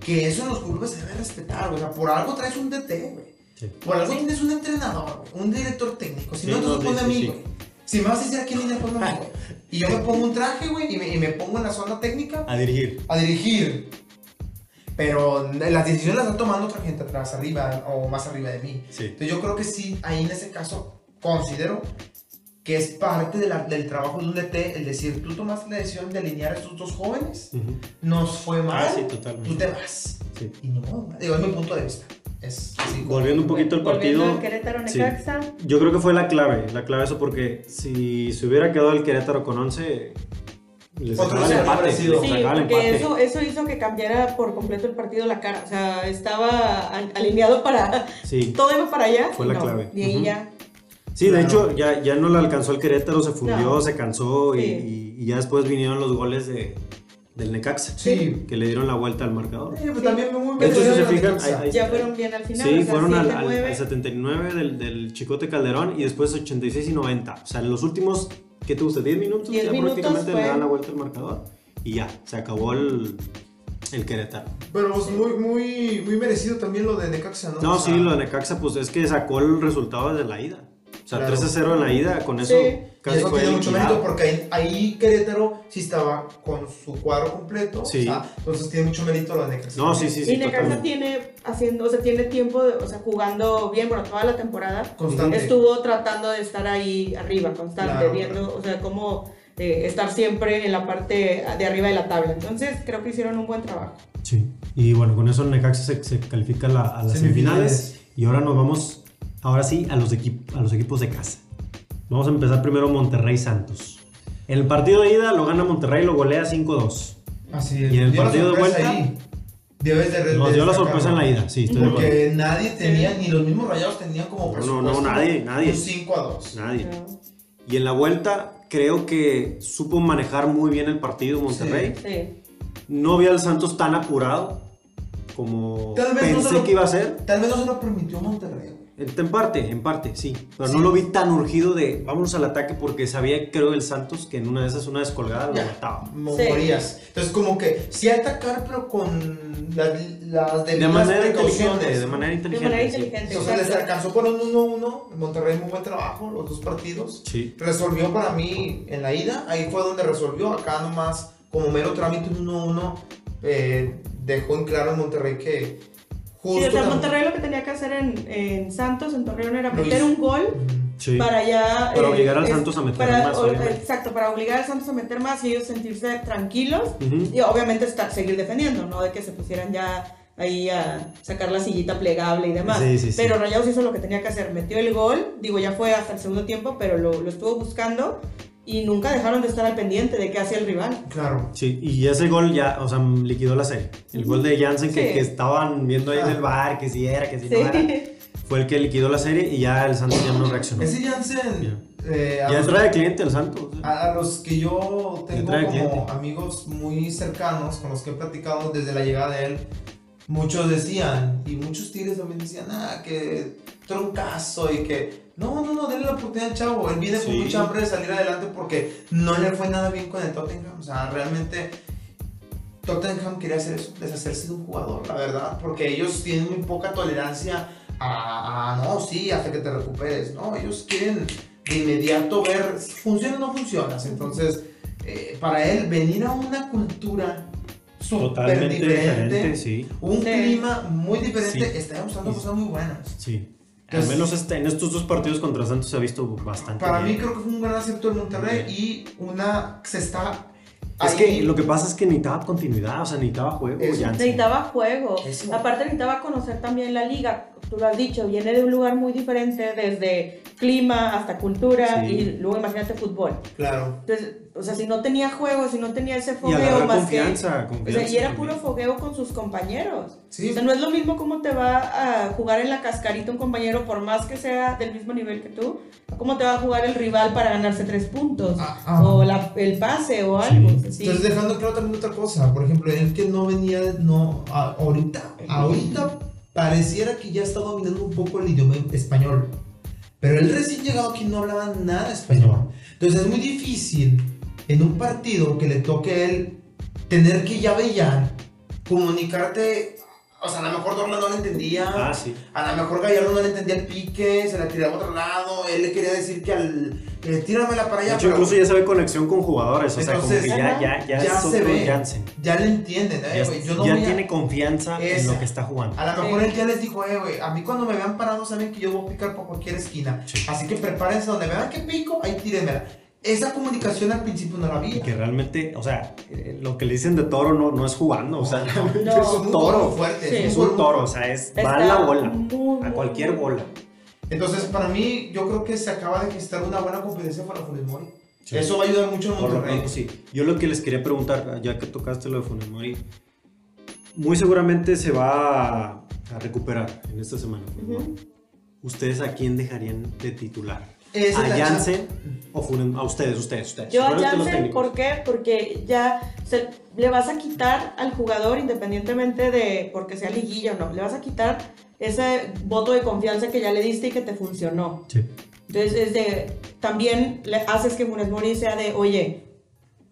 que eso en los clubes se debe respetar, güey. O sea, por algo traes un DT, güey. Sí. Por algo tienes un entrenador, güey, un director técnico. Si Sí, no, entonces no, sí, a mí, sí, güey. Si me vas a decir a quién línea, ponme a mí, güey. Y yo me pongo un traje, güey, y me, y me pongo en la zona técnica A dirigir. a dirigir. Pero las decisiones las está tomando otra gente atrás, arriba o más arriba de mí. Sí. Entonces yo creo que sí, ahí en ese caso considero que es parte de la- del trabajo de un DT el decir, tú tomaste la decisión de alinear a estos dos jóvenes, Ujú. nos fue mal, Ah, sí, tú totalmente. te vas. Sí. Y ni modo, digo, es mi punto de vista. Es así. Volviendo un poquito al partido. al Querétaro sí. Yo creo que fue la clave, la clave eso porque si se hubiera quedado el Querétaro con 11, les Otro el empate. Sí, porque eso, eso hizo que cambiara por completo el partido la cara. O sea, estaba alineado para. Sí. *laughs* Todo iba para allá. Fue la no, clave. Y ahí Ujú. ya. Sí, de Claro. hecho ya, ya no le alcanzó el Querétaro, se fundió, No. se cansó y- Sí. y, y ya después vinieron los goles de, del Necaxa, Sí. que le dieron la vuelta al marcador. Eh, pues también muy De hecho, si se fijan, la ahí- ahí- Ya fueron bien al final. Sí, o sea, fueron al, 7, al- 9. al 79 del, del Chicote Calderón y después 86 y 90. O sea, en los últimos, ¿qué te gusta? 10 minutos, 10 ya minutos prácticamente fue. le dan la vuelta al marcador y ya, se acabó el, el Querétaro. Pero pues, muy, muy, muy merecido también lo de Necaxa, ¿no? No, O sea, sí, lo de Necaxa, pues es que sacó el resultado de la ida. O sea, Claro. 3 a 0 en la ida, con eso Sí. Casi eso fue tiene mucho mérito porque ahí, ahí Querétaro sí estaba con su cuadro completo. Sí. O sea, entonces tiene mucho mérito de Necaxa. No, sí, sí, sí. y Necaxa tiene haciendo, o sea, tiene tiempo, de- o sea, jugando bien, bueno, toda la temporada. Constante. Estuvo tratando de estar ahí arriba, constante, Claro, viendo, o sea, cómo eh, estar siempre en la parte de arriba de la tabla. Entonces, creo que hicieron un buen trabajo. Sí. Y bueno, con eso Necaxa se, se califica a la- a las Semifinales. semifinales. Y ahora nos vamos, ahora sí, a los, equip- a los equipos de casa. Vamos a empezar primero Monterrey Santos. En el partido de ida lo gana Monterrey, lo golea 5-2. Así es. Y en el partido de vuelta, ahí. Debes de Nos de dio la sorpresa en la ida, sí, estoy de. Porque nadie tenía, ni los mismos rayados tenían como No, no, presupuesto. no, nadie, nadie. Un 5 a 2. Nadie. ¿no? Y en la vuelta creo que supo manejar muy bien el partido Monterrey. Sí. No vi al Santos tan apurado como Tal vez no pensé se lo- que iba a ser. Tal vez no se lo permitió Monterrey. En parte, en parte, sí. Pero Sí. no lo vi tan urgido de vámonos al ataque porque sabía, creo, el Santos que en una de esas, una descolgada, lo mataba. Sí. Morías. Entonces, como que sí atacar, pero con las, las De manera precauciones. inteligente, de manera De inteligente. manera sí. inteligente. Entonces les alcanzó por un 1-1. Monterrey muy buen trabajo, los dos partidos. Sí. Resolvió para mí en la ida. Ahí fue donde resolvió. Acá nomás, como mero trámite, un 1-1. eh, dejó en claro en Monterrey que justo... Sí, o sea, Monterrey lo que tenía que hacer en, en Santos, en Torreón, era meter un gol sí. para ya... Para obligar al Santos a meter para, más. o, exacto, para obligar al Santos a meter más y ellos sentirse tranquilos y obviamente estar, seguir defendiendo, ¿no? De que se pusieran ya ahí a sacar la sillita plegable y demás. Sí, sí. Pero Rayados hizo lo que tenía que hacer, metió el gol, digo, ya fue hasta el segundo tiempo, pero lo, lo estuvo buscando y nunca dejaron de estar al pendiente de qué hacía el rival. Claro. Sí, y ese gol ya, o sea, liquidó la serie. El gol de Jansen que, Sí. que estaban viendo ahí en el bar, que si era, que si Sí. no era, fue el que liquidó la serie y ya el Santos ya no reaccionó. Ese Jansen, eh, Ya los- entra de cliente el Santos. A, a los que yo tengo como cliente. amigos muy cercanos, con los que he platicado desde la llegada de él, muchos decían, y muchos tigres también decían, ah, que troncazo y que, no, no, no, denle la oportunidad al chavo, él viene con Sí. mucha hambre de salir adelante porque no le fue nada bien con el Tottenham, o sea, realmente Tottenham quería hacer eso, deshacerse de un jugador, la verdad, porque ellos tienen muy poca tolerancia a, a, no, sí, hasta que te recuperes, no, ellos quieren de inmediato ver si funciona o no funciona, entonces, eh, para él venir a una cultura Totalmente diferente, diferente, sí. un Sí. clima muy diferente, Sí. está demostrando Sí. cosas muy buenas. Sí. Entonces- Al menos este- en estos dos partidos contra Santos se ha visto bastante Para mí creo que fue un gran acierto de Monterrey y una se está Es ahí- que lo que pasa es que necesitaba continuidad, o sea, necesitaba juego. Necesitaba juego. Eso. Aparte necesitaba conocer también la liga. Tú lo has dicho, viene de un lugar muy diferente, desde clima hasta cultura Sí. y luego imagínate fútbol. Claro. Entonces, o sea, si no tenía juego, si no tenía ese Y fogueo agarrar más confianza, que... O confianza sea, y era puro fogueo con sus compañeros. Sí. O sea, no es lo mismo cómo te va a jugar en la cascarita un compañero, por más que sea del mismo nivel que tú, cómo te va a jugar el rival para ganarse tres puntos, Ah, ah. o la- el pase, o algo. Sí. o sí. Entonces dejando claro también otra cosa, por ejemplo, el que no venía, no, ahorita, ahorita pareciera que ya está dominando un poco el idioma español, pero él recién llegado aquí no hablaba nada español, entonces es muy difícil en un partido que le toque a él tener que ya ya comunicarte, o sea, a lo mejor Dorla no le entendía, Ah, sí. a lo mejor Gallardo no le entendía el pique, se la tiraba a otro lado, él le quería decir que al, eh, tíramela para De allá, hecho, incluso ya se ve conexión con jugadores, o sea, como que ya, ya, ya, ya es se otro ve. Jansen. ya le entienden, eh, Ya, güey. Yo no ya voy a- tiene confianza en Esa. lo que está jugando. A lo mejor Sí. él ya les dijo, eh, güey, a mí cuando me vean parado saben que yo voy a picar por cualquier esquina. Sí. Así que prepárense donde vean que pico, ahí tírenmela. Esa comunicación al principio no la Y había. que realmente, o sea, eh, lo que le dicen de toro no, no es jugando, o sea, No. *laughs* es un toro. fuerte. Sí. Es un toro, o sea, es, va a la bola, muy, a cualquier muy- bola. Entonces, para mí, yo creo que se acaba de gestar una buena competencia para Funes Mori. Sí. Eso va a ayudar mucho en Por lo Monterrey. pronto, sí. Yo lo que les quería preguntar, ya que tocaste lo de Funes Mori, muy seguramente se va a, a recuperar en esta semana. Funes Mori. Ujú. ¿Ustedes a quién dejarían de titular? Es ¿A la Jansen o Funes A ustedes, ustedes, ustedes. Yo a técnicos. ¿por qué? Porque ya se- le vas a quitar al jugador, independientemente de porque sea liguilla o no, le vas a quitar ese voto de confianza que ya le diste y que te funcionó. Sí. Entonces, es de, también le haces que Funes Mori sea de, oye,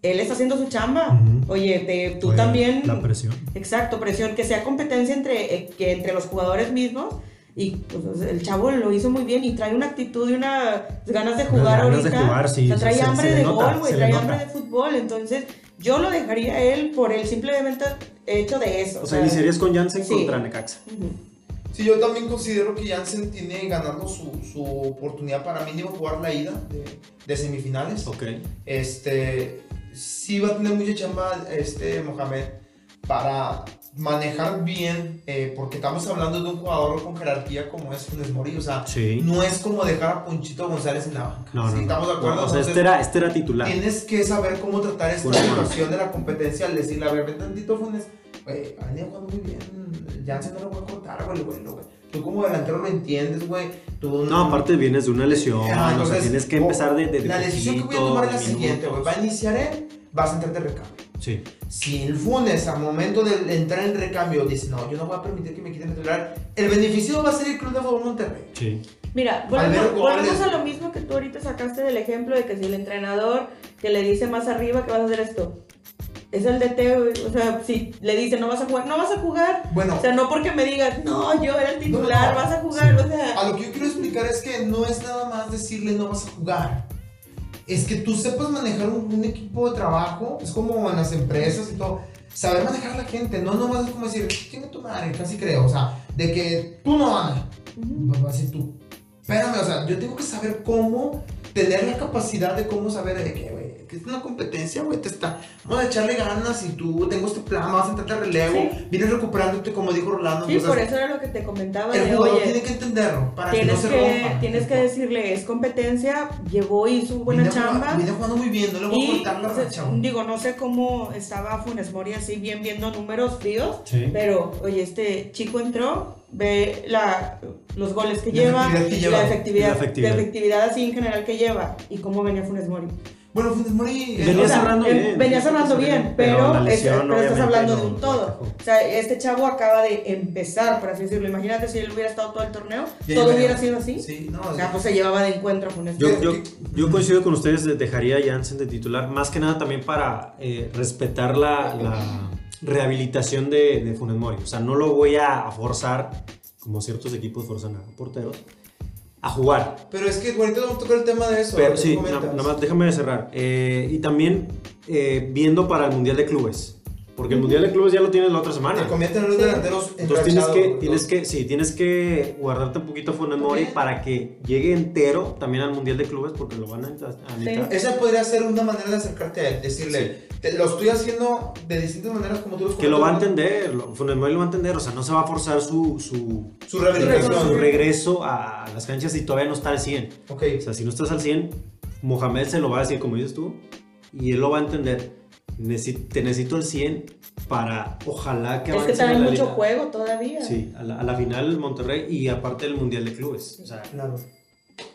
él está haciendo su chamba, Ujú. oye, te- tú Oye, también... La presión. Exacto, presión, que sea competencia entre, eh, que entre los jugadores mismos. Y pues, el chavo lo hizo muy bien y trae una actitud y unas ganas de jugar ganas de ahorita. jugar, sí, O sea, trae se- hambre se de nota, gol, güey, trae hambre de fútbol. Entonces, yo lo dejaría a él por el simplemente hecho de eso. O sea, iniciarías con Jansen sí. contra Necaxa. Ujú. Sí, yo también considero que Jansen tiene ganando su, su oportunidad para mínimo jugar la ida de, de semifinales. Ok. Este, sí va a tener mucha chamba este Mohamed para manejar bien, eh, porque estamos hablando de un jugador con jerarquía como es Funes Mori, o sea, Sí. no es como dejar a Ponchito González en la banca. No, ¿sí? no. ¿Estamos de no. acuerdo? o sea, este era, este era titular. Tienes que saber cómo tratar esta situación de la competencia al decirle, a ver, ven tantito Funes, güey, ha venido jugando muy bien, Jansen no lo voy a cortar, güey, güey, güey. Tú como delantero lo entiendes, güey. Tú No, aparte vienes de una lesión, o sea, entonces, tienes que o- empezar de, de, La decisión que voy a tomar es la siguiente, güey. Va a iniciar él, vas a entrar de recambio. Sí. Si el Funes al momento de entrar en recambio dice, no, yo no voy a permitir que me quiten el titular, el beneficio va a ser el Club de Fútbol Monterrey. Sí. Mira, volvemos, volvemos a lo mismo que tú ahorita sacaste del ejemplo de que si el entrenador que le dice más arriba que vas a hacer esto, es el DT, o sea, si le dice no vas a jugar, no vas a jugar. Bueno, O sea, no porque me digas, no, yo era el titular, No, vas a jugar, sí. o sea. a lo que yo quiero explicar es que no es nada más decirle no vas a jugar. Es que tú sepas manejar un, un equipo de trabajo, es como en las empresas y todo. saber manejar a la gente, no nomás es como decir, chinga tu madre, casi creo, o sea, de que tú no Ana, Ujú. va a decir tú. Espérame, o sea, yo tengo que saber cómo tener la capacidad de cómo saber de que, es una competencia, güey, te está, vamos a echarle ganas y tú tengo este plan, vas a entrar de relevo, Sí. vienes recuperándote como dijo Rolando. Sí, entonces, por eso era lo que te comentaba. el de, jugador oye, tiene que entenderlo para que no tienes se que, rompa. tienes que decirle, es competencia, llevó, hizo buena jugando- chamba. Viene jugando muy bien, no le voy a cortar la racha. digo, no sé cómo estaba Funes Mori así bien viendo números fríos, Sí. pero oye, este chico entró, ve la, los goles que La lleva, que lleva. la efectividad, La efectividad. la efectividad así en general que lleva y cómo venía Funes Mori. Bueno, Funes Mori. eh, Venía cerrando bien. Venía cerrando bien, Pero es- pero estás hablando no- de un todo. O sea, este chavo acaba de empezar, por así decirlo. Imagínate si él hubiera estado todo el torneo, Ya todo hubiera sido así. Sí, no, O sea, pues se llevaba de encuentro Funes Yo, Mori. yo, yo coincido con ustedes, de- dejaría a Jansen de titular, más que nada también para eh, respetar la, la rehabilitación de, de Funes Mori. O sea, no lo voy a, a forzar, como ciertos equipos forzan a porteros, a jugar. Pero es que ahorita vamos a tocar el tema de eso. Pero ¿qué sí, na- nada más déjame cerrar. Eh, y también eh, viendo para el Mundial de Clubes. Porque el Mundial de Clubes ya lo tienes la otra semana. Te convierten en los Sí. delanteros Entonces tienes que, tienes ¿no? que, sí, tienes que guardarte un poquito Funes Mori para que llegue entero también al Mundial de Clubes porque lo van a, a necesitar. Esa podría ser una manera de acercarte a él. Decirle, te- lo estoy haciendo de distintas maneras como tú los Que lo va a entender, lo- Funes Mori lo va a entender, o sea, no se va a forzar su, su, Su rehabilitación. su regreso a las canchas si todavía no está al 100. Ok. O sea, si no estás al 100, Mohamed se lo va a decir como dices tú y él lo va a entender. Te necesito al 100 para, ojalá que es que la mucho liga. juego todavía. Sí, a la, a la final Monterrey y aparte el Mundial de Clubes. O sea, Claro.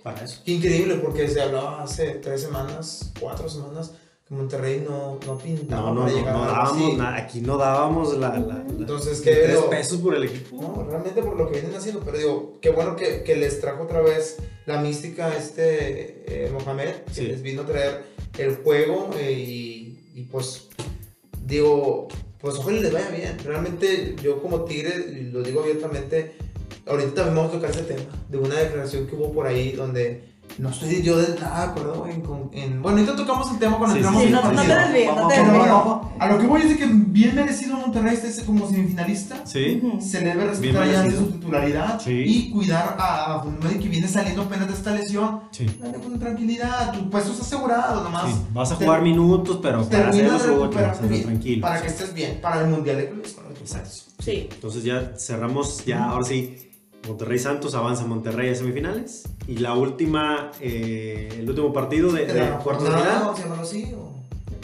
para eso. Qué increíble, porque se hablaba hace tres semanas, cuatro semanas, que Monterrey no, no pintaba No, no, para no, llegar no a dábamos aquí no dábamos la, la- la- Entonces, ¿qué tres digo? pesos por el equipo. No, realmente por lo que vienen haciendo, pero digo, qué bueno que, que les trajo otra vez la mística este eh, Mohamed, que Sí. les vino a traer el juego eh, y, y pues digo, pues ojalá les vaya bien. Realmente yo como Tigre, lo digo abiertamente, ahorita también vamos a tocar ese tema, de una declaración que hubo por ahí donde no estoy yo de nada de acuerdo en, con- en- bueno, ahorita tocamos el tema cuando Sí, entramos Sí, en no, el no te partido. desvíes, no te desvíes. a lo que voy es de que bien merecido Monterrey esté como semifinalista Sí. Se debe respetar ya merecido. su titularidad Sí. y cuidar a, Mori que viene saliendo apenas de esta lesión. Sí. Dale con tranquilidad, tu puesto está asegurado nomás. Sí, Vas a Te- jugar minutos, pero para hacer Termina los de juegos recuperarte bien, tranquilo. para que estés bien, para el Mundial de Clubes. Exacto. Sí. Entonces ya cerramos, ya ahora sí, Monterrey Santos avanza Monterrey a semifinales. Y la última, eh, el último partido de, de La cuartos de final, a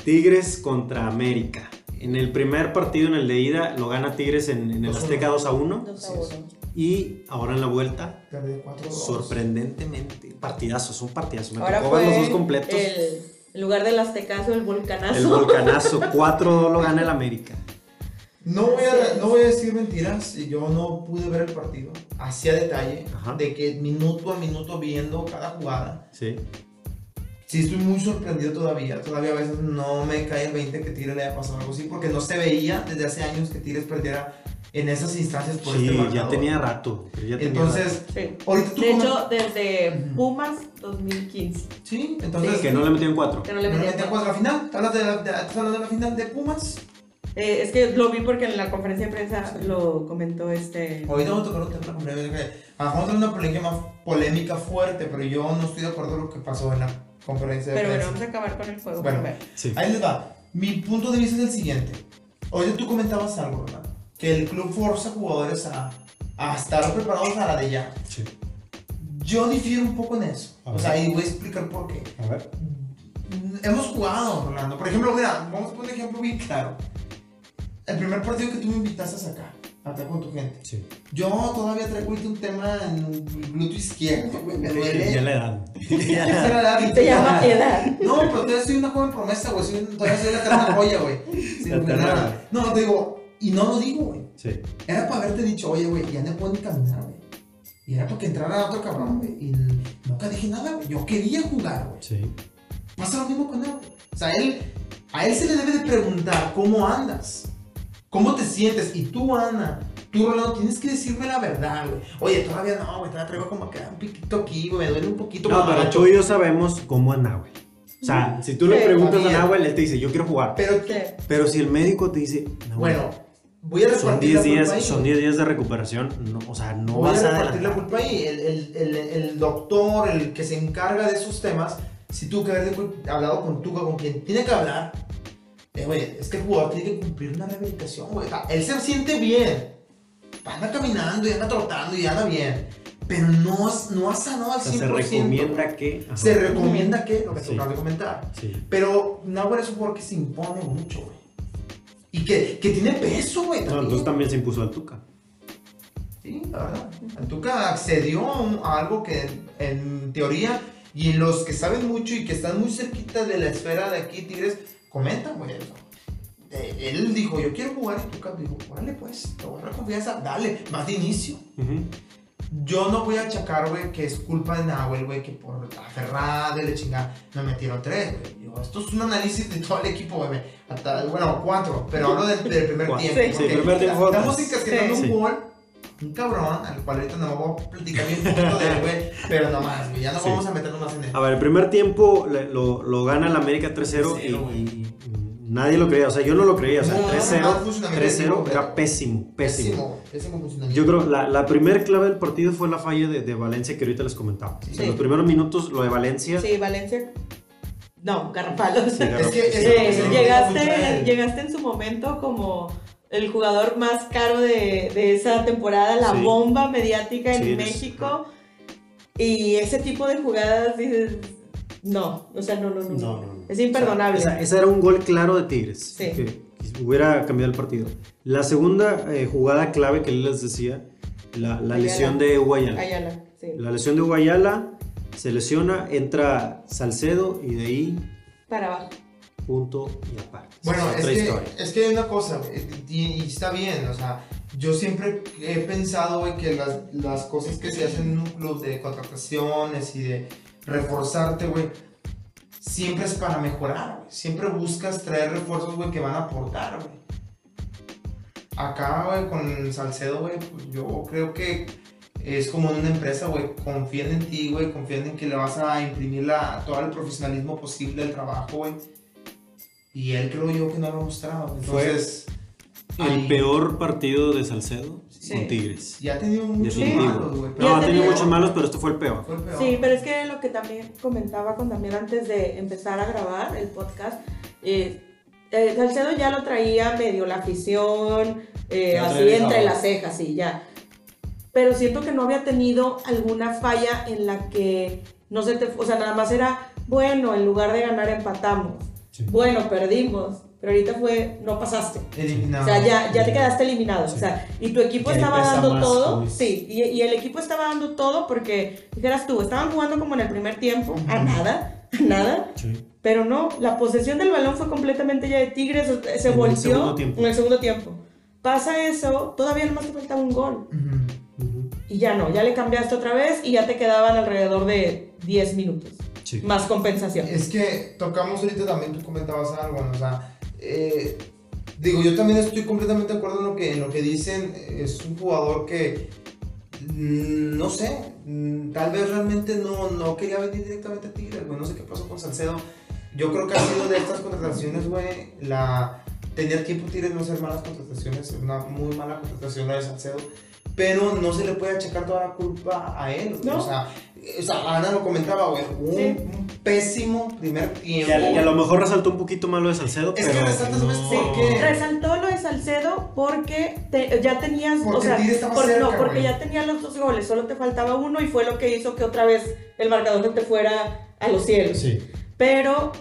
Tigres contra América. En el primer partido, en el de ida, lo gana Tigres en, en el a Azteca 2 a 1. Dos a Así es. uno. Y ahora en la vuelta, Perdió 4-2. sorprendentemente, partidazo, es un partidazo. Me Ahora tocó ver fue los dos completos. el, en lugar del aztecaso, el volcanazo. El volcanazo, *laughs* 4-2 lo gana el América. No voy, a, no voy a decir mentiras, yo no pude ver el partido hacia detalle, Ajá. de que minuto a minuto viendo cada jugada. Sí. Sí, estoy muy sorprendido todavía. Todavía a veces no me cae el 20 que Tigres le haya pasado algo así, porque no se veía desde hace años que Tigres perdiera en esas instancias por Sí, este ya marcador. tenía rato. ya tenía Entonces, Sí. ahorita tú De hecho, desde. Pumas 2015. sí, entonces, rato. que no le metían 4. Que no le no le metían metían cuatro a la final. ¿Te hablas de la, de, de la final de Pumas? Eh, es que lo vi porque en la conferencia de prensa lo comentó este. Hoy no tocar un tema a lo mejor es una polémica, más polémica fuerte, pero yo no estoy de acuerdo con lo que pasó en la conferencia de Pero bueno, prensa. vamos a acabar con el juego. Bueno. Sí. Ahí les va. Mi punto de vista es el siguiente. Hoy tú comentabas algo, ¿verdad? Que el club forza jugadores a, a estar preparados a la de ya. Sí. Yo difiero un poco en eso. A O ver. sea, y voy a explicar por qué. A ver. Hemos jugado, Rolando. Por ejemplo, mira, vamos a poner un ejemplo bien claro. El primer partido que tú me invitaste a sacar, acá con tu gente. Sí. Yo todavía traigo un tema en el glúteo izquierdo, güey. Me duele. Ya la *laughs* edad. Ya la edad. Se llama edad. No, pero todavía soy una joven promesa, güey. Todavía soy la eterna joya, güey. Eterna nada. No, te digo, y no lo digo, güey. Sí. Era para haberte dicho, oye, güey, ya no puedo ni caminar, güey. Y era para que entrara otro cabrón, güey. Y nunca dije nada, güey. Yo quería jugar, güey. Sí. Pasa lo mismo con él, güey. O sea, él, a él se le debe de preguntar cómo andas, cómo te sientes. Y tú, Ana, tú, Rolando, tienes que decirme la verdad, güey. Oye, todavía no, güey, todavía traigo como que un piquito aquí, güey, me duele un poquito. No, pero tú y yo sabemos cómo anda, güey. O sea, si tú le preguntas a. Nahuel, él te dice, yo quiero jugar. Pero, Sí. Pero si el médico te dice, Nahuel, bueno, voy a son repartir 10 la culpa días, ahí. son 10 días de recuperación, no, o sea, no Voy vas a a repartir la adelantar. culpa ahí. El, el, el, el doctor, el que se encarga de esos temas, si tú que haber hablado con Tuca, con quien tiene que hablar, eh, güey, es que el jugador tiene que cumplir una rehabilitación, güey. Él se siente bien. Anda caminando y anda trotando y anda bien. Pero no, no ha sanado al O 100%. sea, se recomienda que... ajá. Se recomienda que, lo que Sí. te acabo de comentar. Sí. Pero Nahuel es un jugador que se impone mucho, güey. Y que, que tiene peso, güey. No, entonces también se impuso al Tuca. Sí, la verdad. Antuca accedió a algo que en, en teoría, y los que saben mucho y que están muy cerquita de la esfera de aquí, Tigres, comentan, güey. Él dijo, yo quiero jugar, y Tuca dijo, órale pues, te voy a dar confianza, dale, más de inicio. Ujú. Yo no voy a achacar, güey, que es culpa de Nahuel, güey, que por aferrada de la chingada me metieron tres, güey. Digo, Esto es un análisis de todo el equipo, güey. Hasta, bueno, cuatro, pero hablo del, del primer tiempo. Sí. porque Sí, el primer tiempo Estamos encasquetando Sí. un gol, un cabrón, al cual ahorita no voy a platicar bien poquito de él, güey, pero no más, güey, ya no Sí. vamos a meternos más en él. A ver, el primer tiempo lo, lo gana el América 3-0 y, 3-0, güey. y- y nadie lo creía. O sea, yo no lo creía. O sea, No, no, no, 3-0 funcionamiento 3-0 del era pésimo, pésimo. Pésimo, pésimo funcionamiento. Yo creo la, la primer clave del partido fue la falla de, de Valencia que ahorita les comentaba. O sea, Sí. los primeros minutos, lo de Valencia. Sí, Valencia. No, Garrapalos. Sí, Es que es que Sí, llegaste, llegaste en su momento como el jugador más caro de, de esa temporada, la Sí. bomba mediática en Sí, México. Y ese tipo de jugadas dices, no, o sea, no, no, no. No, no, no. Es imperdonable. O sea, ese era un gol claro de Tigres. Sí. Que, hubiera cambiado el partido. La segunda eh, jugada clave que les decía, la, la lesión de Guayala. Ayala, sí. La lesión de Guayala, se lesiona, entra Salcedo y de ahí, Para abajo. Punto y aparte. Bueno, es que, es que hay una cosa, y está bien, o sea, yo siempre he pensado, güey, que las, las cosas que se hacen en un club de contrataciones y de reforzarte, güey, siempre es para mejorar, güey. Siempre buscas traer refuerzos, güey, que van a aportar, güey. Acá, güey, con Salcedo, güey, pues yo creo que es como en una empresa, güey, confían en ti, güey, confían en que le vas a imprimir la, todo el profesionalismo posible al trabajo, güey. Y él creo yo que no lo ha mostrado. Fue Entonces, El ahí- peor partido de Salcedo Sí. con Tigres. Ya ha tenido muchos malos, güey. No, ha tenido tenía- muchos malos, pero este fue el peor. fue el peor. Sí, pero es que lo que también comentaba con Damián antes de empezar a grabar el podcast, eh, eh, Salcedo ya lo traía medio la afición, eh, así traía entre las cejas, sí, ya. Pero siento que no había tenido alguna falla en la que no se te, o sea, nada más era, bueno, en lugar de ganar empatamos, Sí. bueno, perdimos, pero ahorita fue, no pasaste. Eliminado. O sea, ya, ya te quedaste eliminado. Sí. O sea, y tu equipo Que estaba dando todo. dices. Sí, y, y el equipo estaba dando todo porque, dijeras tú, estaban jugando como en el primer tiempo, a nada, a nada. Sí. Pero no, la posesión del balón fue completamente ya de Tigres, se En el volteó segundo tiempo. en el segundo tiempo. Pasa eso, todavía nomás te faltaba un gol. Ujú. Ujú. Y ya no, ya le cambiaste otra vez y ya te quedaban alrededor de 10 minutos. Sí. Más compensación. Es que tocamos ahorita también, tú comentabas algo, ¿no? o sea, eh, digo, yo también estoy completamente de acuerdo en lo que, en lo que dicen, es un jugador que, mm, no sé, mm, tal vez realmente no, no quería venir directamente a Tigres, güey, no sé qué pasó con Salcedo, yo creo que ha sido de estas contrataciones, güey, la... Tener tiempo Tigres no hacer malas contrataciones, es una muy mala contratación la de Salcedo, pero no se le puede achacar toda la culpa a él, No. o sea, o sea, Ana lo comentaba, güey, un, Sí. pésimo primer Y tiempo. a, y a lo mejor resaltó un poquito más lo de Salcedo, Es que pero. resaltas más no- porque- Resaltó lo de Salcedo porque te- ya tenías, Porque o sea, por- cerca, no, porque ya tenías los dos goles, solo te faltaba uno y fue lo que hizo que otra vez el marcador te fuera a los cielos. Sí. Pero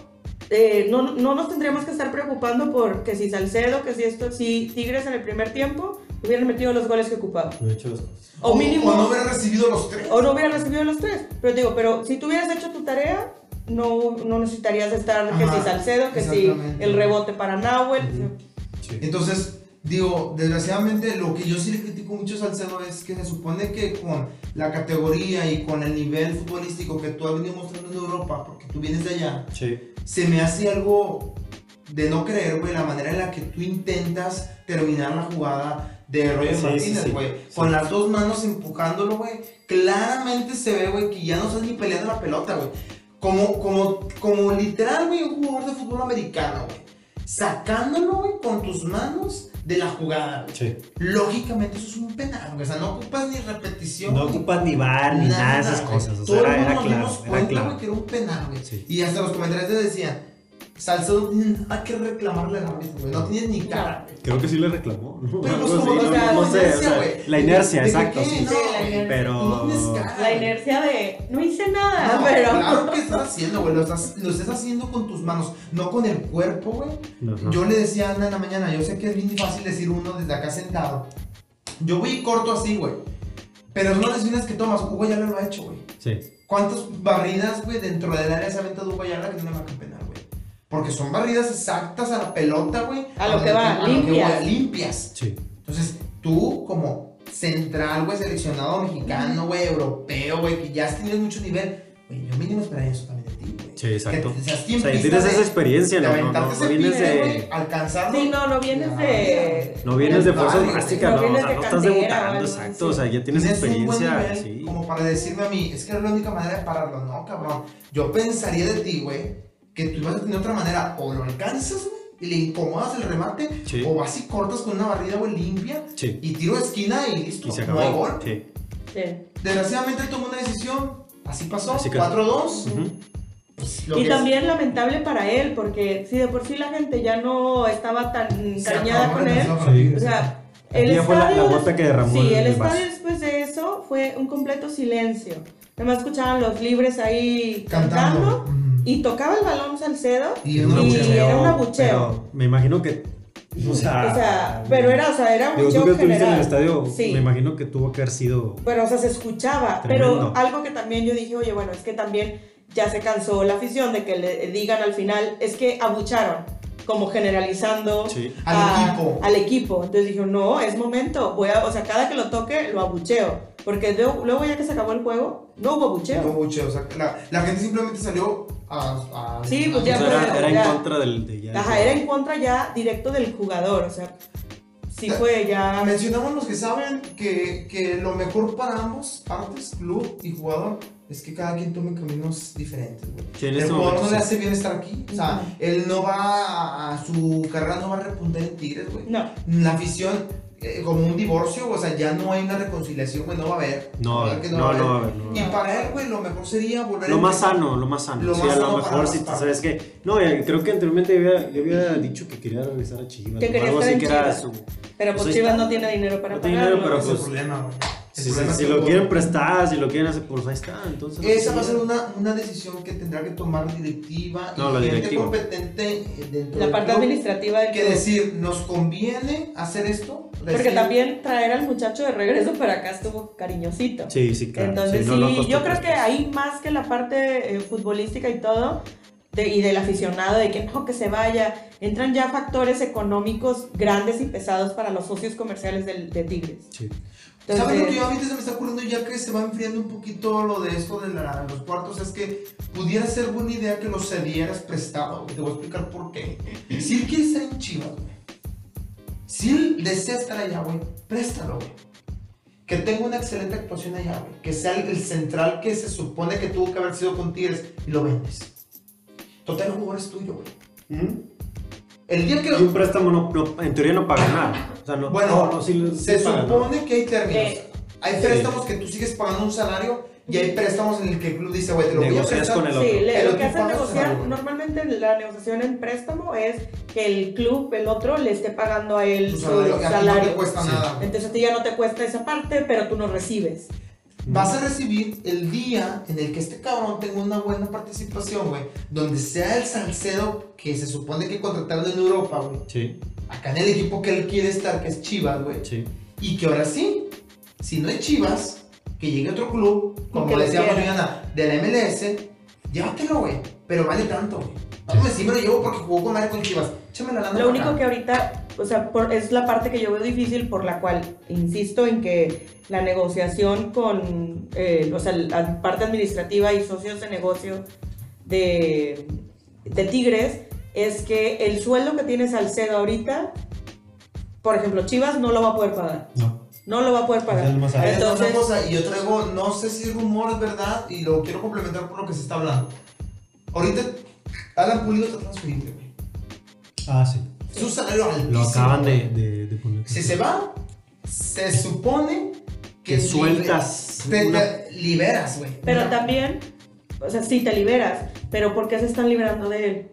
eh, no, no nos tendríamos que estar preocupando por que si Salcedo, que si esto, si Tigres en el primer tiempo hubieran metido los goles que ocupaba. He hecho las cosas. O, mínimo, O no hubiera recibido los tres. o no hubieran recibido los tres. Pero digo, pero si tú hubieras hecho tu tarea, no, no necesitarías estar que Ajá, si Salcedo, que si el rebote para Nahuel. Sí. Entonces, digo, desgraciadamente lo que yo sí le critico mucho a Salcedo es que se supone que con la categoría y con el nivel futbolístico que tú has venido mostrando en Europa, porque tú vienes de allá, Sí. se me hace algo de no creer, güey, la manera en la que tú intentas terminar la jugada de Roger Sí, Martínez, güey. Sí. Con las dos manos empujándolo, güey. Claramente se ve, güey, que ya no estás ni peleando la pelota, güey. Como, como, como literal, güey, un jugador de fútbol americano, güey. Sacándolo, güey, con tus manos de la jugada, güey. Sí. Lógicamente eso es un penal, güey. O sea, no ocupas ni repetición. No ocupas ni bar ni nada de esas cosas. O Todo sea, el era, mundo era nos dimos claro. Era cuenta, claro. que era un penal, güey. Sí. Y hasta los comentarios te decían, Salcedo no tiene nada que reclamarle al árbitro, güey. No tienes ni cara, güey. Creo que sí le reclamó. ¿no? Pero pues como, no, no la sé. o inercia, sea, la inercia, ¿De- exacto, qué? sí. La inercia. Pero. No tienes cara. La inercia de no hice nada, No, pero. Claro que estás haciendo, güey. Lo estás, lo estás haciendo con tus manos, no con el cuerpo, güey. Yo le decía a Ana en la mañana, yo sé que es bien fácil decir uno desde acá sentado. Yo voy y corto así, güey. Pero son las decisiones que tomas. Hugo ya lo ha hecho, güey. Sí. ¿Cuántas barridas, güey, dentro del área se ha aventado Hugo Ayala que no le marcan penal? Porque son barridas exactas a la pelota, güey. A lo que va, a lo que limpias. va, limpias. Sí. Entonces, tú como central, güey, seleccionado mexicano, güey, europeo, güey, que ya has tenido mucho nivel, güey, yo mínimo esperaría eso también de ti, güey. Sí, exacto. Que seas O sea, tienes de- esa experiencia, de no, no, no, vienes güey, de. alcanzarlo. Sí, no, no vienes Ya, de. No vienes de fuerza drástica, no no, o vienes sea, de no estás cantera o debutando, exacto, así. o sea, ya tienes Tienes un buen experiencia, nivel sí. como para decirme a mí, es que es la única manera de pararlo. No, cabrón. Yo pensaría de ti, güey, que tú vas a tener otra manera. O lo alcanzas, güey, y le incomodas el remate. Sí. O vas y cortas con una barrida, güey, limpia. Sí. Y tiro de esquina y listo. Y se No hay acabó. gol. Sí. Sí. Desgraciadamente tomó una decisión. Así pasó. Así que- 4-2. Ujú. Pues, lo Y es- también lamentable para él, porque si de por sí la gente ya no estaba tan acabó con él, o sea, el fue la- la gota que derramó Sí, el- estadio vaso. después de eso fue un completo silencio. Además escuchaban los libres ahí Cantando. Y tocaba el balón Salcedo. Y Era un abucheo. era un abucheo. pero me imagino que. O sea, o sea, pero era, o sea, era un Digo, tú que estuviste en general. el estadio, Sí. me imagino que tuvo que haber sido. Pero, o sea, se escuchaba. Tremendo. Pero algo que también yo dije, oye, bueno, es que también ya se cansó la afición de que le digan al final, es que abucharon, como generalizando Sí. Al a- equipo. al equipo. Entonces dije, no, es momento. Voy a, o sea, cada que lo toque, lo abucheo. Porque luego, luego ya que se acabó el juego, no hubo abucheo. No abucheo, o sea, la, la gente simplemente salió a. a Sí, pues ya era, era ya. en contra del. De ya- Ajá, era en contra ya directo del jugador. O sea, sí fue ya. Mencionamos los que saben que, que lo mejor para ambos partes, club y jugador, es que cada quien tome caminos diferentes, güey. Sí, el este jugador momento no le hace bien estar aquí. O sea, Ujú. él no va a, a su carrera, no va a repuntar en Tigres, güey. No. La afición, eh, como un divorcio, o sea, ya no hay una reconciliación, güey, no va a haber. No, ¿Verdad que no, va a no, a haber, no. Y para él, güey, lo mejor sería volver Lo a más sano, lo más sano. Lo sí, más a lo sano mejor si partes. sabes que. No, eh, creo que anteriormente yo había, yo había dicho que quería regresar a Chivas. Que quería estar en Chivas. su. Pero Pues pues Chivas no tiene dinero para No tiene dinero, pero es pues- el problema, güey. Si, lo quieren prestar, si lo quieren hacer, pues ahí está. Entonces, Esa va a ser una, una decisión que tendrá que tomar directiva No, y la gente directiva. competente eh, dentro La del parte club administrativa del que club. decir, ¿nos conviene hacer esto? Porque Decir, también traer al muchacho de regreso para acá estuvo cariñosito. Sí, sí, claro. Entonces sí, no, yo creo que ahí más que la parte eh, futbolística y todo, de- y del aficionado, de que no, que se vaya, entran ya factores económicos grandes y pesados para los socios comerciales del- de Tigres. Sí. ¿Sabes lo que yo a mí se me está ocurriendo ya que se va enfriando un poquito lo de esto de la- los cuartos? Es que pudiera ser buena idea que los cedieras prestado. Te voy a explicar por qué. Si él quiere estar en Chivas, güey. Si él desea estar allá, güey, préstalo, güey. Que tenga una excelente actuación allá, güey. Que sea el, el central que se supone que tuvo que haber sido con Tigres y lo vendes. Total, el jugador es tuyo, güey. Ujú. El día que Y un préstamo no, no- en teoría no paga nada. O sea, no, Bueno, no, no, sí, sí Se supone que hay términos. Eh, hay préstamos que tú sigues pagando un salario y hay préstamos en el que el club dice, güey, te lo voy a prestar. con el Sí, le- lo que hacen negociar, normalmente la negociación en préstamo es que el club, el otro, le esté pagando a él su salario, no te cuesta Sí. nada. Entonces a ti ya no te cuesta esa parte, pero tú no recibes. Vas a recibir el día en el que este cabrón tenga una buena participación, güey. Donde sea el Salcedo que se supone que contrataron en Europa, güey. Sí, Acá en el equipo que él quiere estar, que es Chivas, güey. sí. Y que ahora sí, si no hay Chivas, que llegue otro club, como decíamos. Diana, de la MLS, llévatelo, güey. Pero vale tanto, güey. Vamos, sí me lo llevo porque jugó con madre con Chivas. Échame la lana. Lo único acá. que ahorita, o sea, por- es la parte que yo veo difícil por la cual insisto en que la negociación con, eh, o sea, la parte administrativa y socios de negocio de, de Tigres es que el sueldo que tiene Salcedo ahorita, por ejemplo, Chivas no lo va a poder pagar. No. No lo va a poder pagar. El Entonces, otra cosa, y yo traigo, no sé si es rumor, es verdad, y lo quiero complementar por lo que se está hablando. Ahorita Alan Pulido está transferible, güey. Ah, sí. Su salario altísimo. Lo acaban de, güey. de, de poner. Si se va, se supone que Que sueltas Te, una- te liberas, güey. Pero Una- también, o sea, sí te liberas, pero ¿por qué se están liberando de él?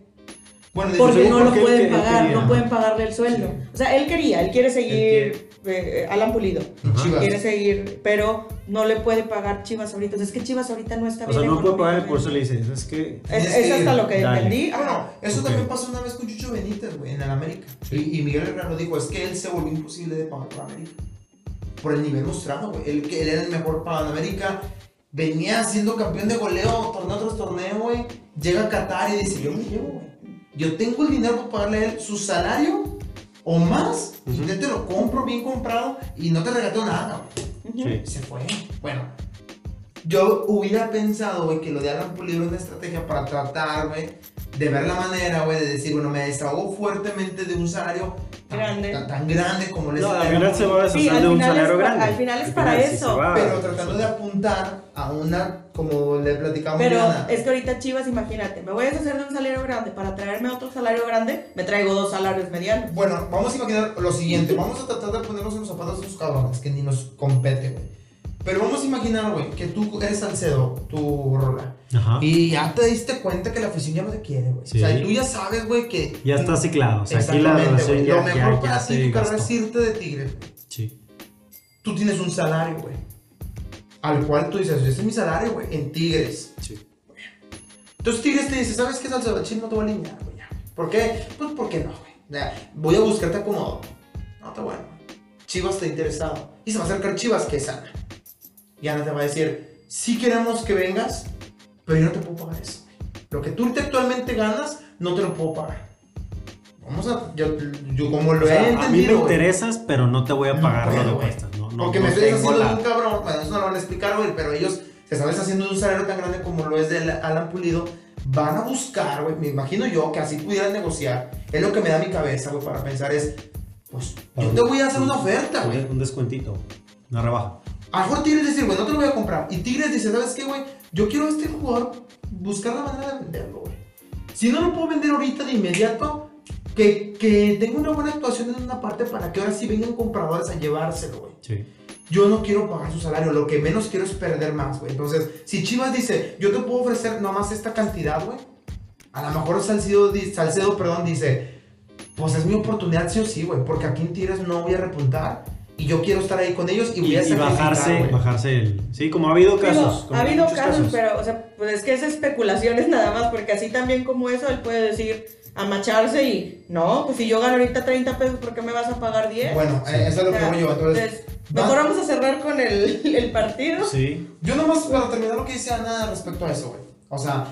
Bueno, Porque no porque lo pueden pagar, quería. no pueden pagarle el sueldo. Sí. O sea, él quería, él quiere seguir Él eh, Alan Pulido. Chivas. Quiere seguir, pero no le puede pagar Chivas ahorita. O sea, es que Chivas ahorita no está O sea, bien. no puede pagar, por eso le dices, es que. Es, Tienes es que hasta lo que Dale. entendí. Bueno, eso también pasó una vez con Chucho Benítez, güey, en el América. Y, y Miguel Herrera lo dijo, es que él se volvió imposible de pagar por América. Por el nivel mostrado, güey. Él, que él era el mejor para América. Venía siendo campeón de goleo, torneo tras torneo, güey. Llega a Qatar y dice, yo me llevo, güey. Yo tengo el dinero para pagarle a él su salario o más. Y Ujú. yo te lo compro bien comprado y no te regateo nada, güey. Ujú. Sí. Se fue. Bueno, yo hubiera pensado, güey, que lo de Alan Pulido era una estrategia para tratar, güey, de ver la manera, güey, de decir, bueno, me desahogo fuertemente de un salario tan Grande. tan, tan grande como les No, al final se va a Sí, deshacer al de un final es salario pa- grande. al final es Al para sí eso. va. Pero tratando de apuntar a una, como le platicamos Pero Diana, es que ahorita Chivas, imagínate, me voy a deshacer de un salario grande para traerme otro salario grande, me traigo dos salarios medianos. Bueno, vamos a imaginar lo siguiente. Vamos a tratar de ponernos en los zapatos de esos cabrones que ni nos compete, güey. Pero vamos a imaginar, güey, que tú eres Salcedo, tu rola. Ajá. Y ya te diste cuenta que la afición ya no te quiere, güey. Sí. O sea, y tú ya sabes, güey, que. Ya está ciclado. O sea, aquí la Exactamente, relación ya, Lo mejor ya, ya para ti, tu carrera es irte de Tigres, güey. Sí. Tú tienes un salario, güey. Al cual tú dices, ese es mi salario, güey, en Tigres. Sí. Entonces Tigres te dice, ¿sabes qué, chile no te va a alinear, güey. ¿Por qué? Pues porque no, güey. Voy a buscarte acomodo. No está bueno. Chivas está interesado. Y se va a acercar Chivas, que es sana. Y Ana te va a decir, sí queremos que vengas, pero yo no te puedo pagar eso. güey. Lo que tú actualmente ganas, no te lo puedo pagar. Vamos a, yo, yo como lo O sea, he a mí me entendido, güey. interesas, pero no te voy a No pagar lo puedo, que cuesta. No, no, Porque no me estoy tengo haciendo la- de un cabrón, bueno, eso no lo van a explicar, güey, pero ellos se están haciendo de un salario tan grande como lo es de Alan Pulido, van a buscar, güey, me imagino yo que así pudieran negociar, es lo que me da mi cabeza, güey, para pensar es, pues, yo te voy a hacer una oferta, güey. Un descuentito, una rebaja. A lo mejor Tigres dice, güey, no te lo voy a comprar. Y Tigres dice, ¿sabes qué, güey? Yo quiero a este jugador buscar la manera de venderlo, güey. Si no lo puedo vender ahorita de inmediato, que, que tenga una buena actuación en una parte para que ahora sí vengan compradores a llevárselo, güey. Sí. Yo no quiero pagar su salario, lo que menos quiero es perder más, güey. Entonces, si Chivas dice, yo te puedo ofrecer nomás esta cantidad, güey. A lo mejor Salcedo, Salcedo perdón, dice, pues es mi oportunidad sí o sí, güey. Porque aquí en Tigres no voy a repuntar. Y yo quiero estar ahí con ellos y Y, voy a y bajarse, bajarse el. Sí, como ha habido casos. como ha habido muchos casos, pero, o sea, pues es que es especulaciones *laughs* nada más, porque así también como eso, él puede decir, amacharse y, no, pues si yo gano ahorita 30 pesos, ¿por qué me vas a pagar 10? Bueno, eh, eso es lo que voy yo. Entonces, entonces, mejor va- vamos a cerrar con el, *laughs* el partido. Sí. yo nomás para terminar lo que dice Ana respecto a eso, güey. O sea,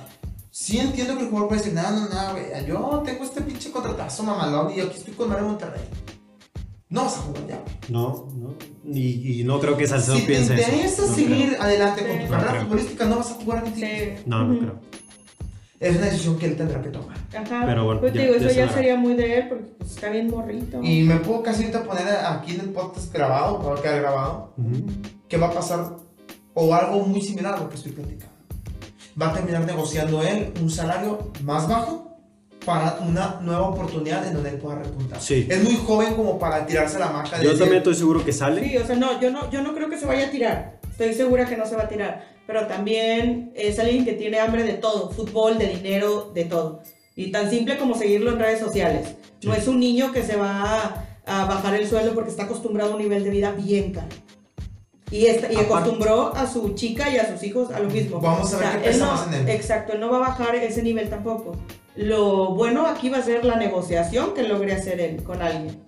sí entiendo que el jugador puede decir, no, no, no, güey. Yo tengo este pinche contratazo mamalón y aquí estoy con Mario Monterrey. No vas a jugar ya, güey. No, no. Y, y no creo que Salcedo Si te piense eso. interesa No seguir creo. adelante con tu No carrera creo. futbolística, no vas a jugar en Tigres. Sí. No, no creo. Es una decisión que él tendrá que tomar. Ajá. Pero bueno, pues ya- digo, ya eso ya sería muy de él, porque pues, está bien morrito. Y me puedo casi ahorita poner aquí en el podcast grabado, va a quedar grabado, Ujú. que va a pasar o algo muy similar a lo que estoy platicando. Va a terminar negociando él un salario más bajo para una nueva oportunidad en donde él pueda repuntar. Sí. Es muy joven como para tirarse la maca de Yo decir, también estoy seguro que sale. Sí, o sea, no, yo no, yo no creo que se vaya a tirar. Estoy segura que no se va a tirar. Pero también es alguien que tiene hambre de todo, fútbol, de dinero, de todo. Y tan simple como seguirlo en redes sociales. No es un niño que se va a, a bajar el sueldo porque está acostumbrado a un nivel de vida bien caro. Y, esta- y acostumbró a su chica y a sus hijos a lo mismo. Vamos a ver qué él pesa no- más en él. Exacto, él no va a bajar ese nivel tampoco. Lo bueno aquí va a ser la negociación que logre hacer él con alguien.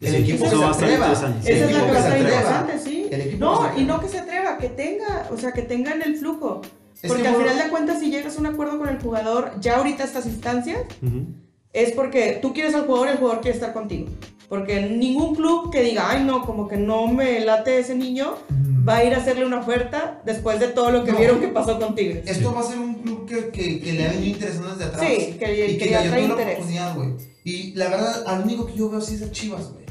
El Sí, equipo que se va a estar atreva. Esa es la equipo que va a se estar atreva. interesante, sí. No, y no que se atreva, que tenga, o sea, que tenga en el flujo. Es Porque que al final de cuentas, si llegas a un acuerdo con el jugador, ya ahorita a estas instancias, Ujú. es porque tú quieres al jugador y el jugador quiere estar contigo. Porque ningún club que diga, ay no, como que no me late ese niño, Mm. va a ir a hacerle una oferta después de todo lo que No. vieron que pasó con Tigres. Esto va a ser un club que, que, que le ha venido interesando desde atrás. Sí, que- y que le trae dio la oportunidad, güey. Y la verdad, al único que yo veo así es a Chivas, güey.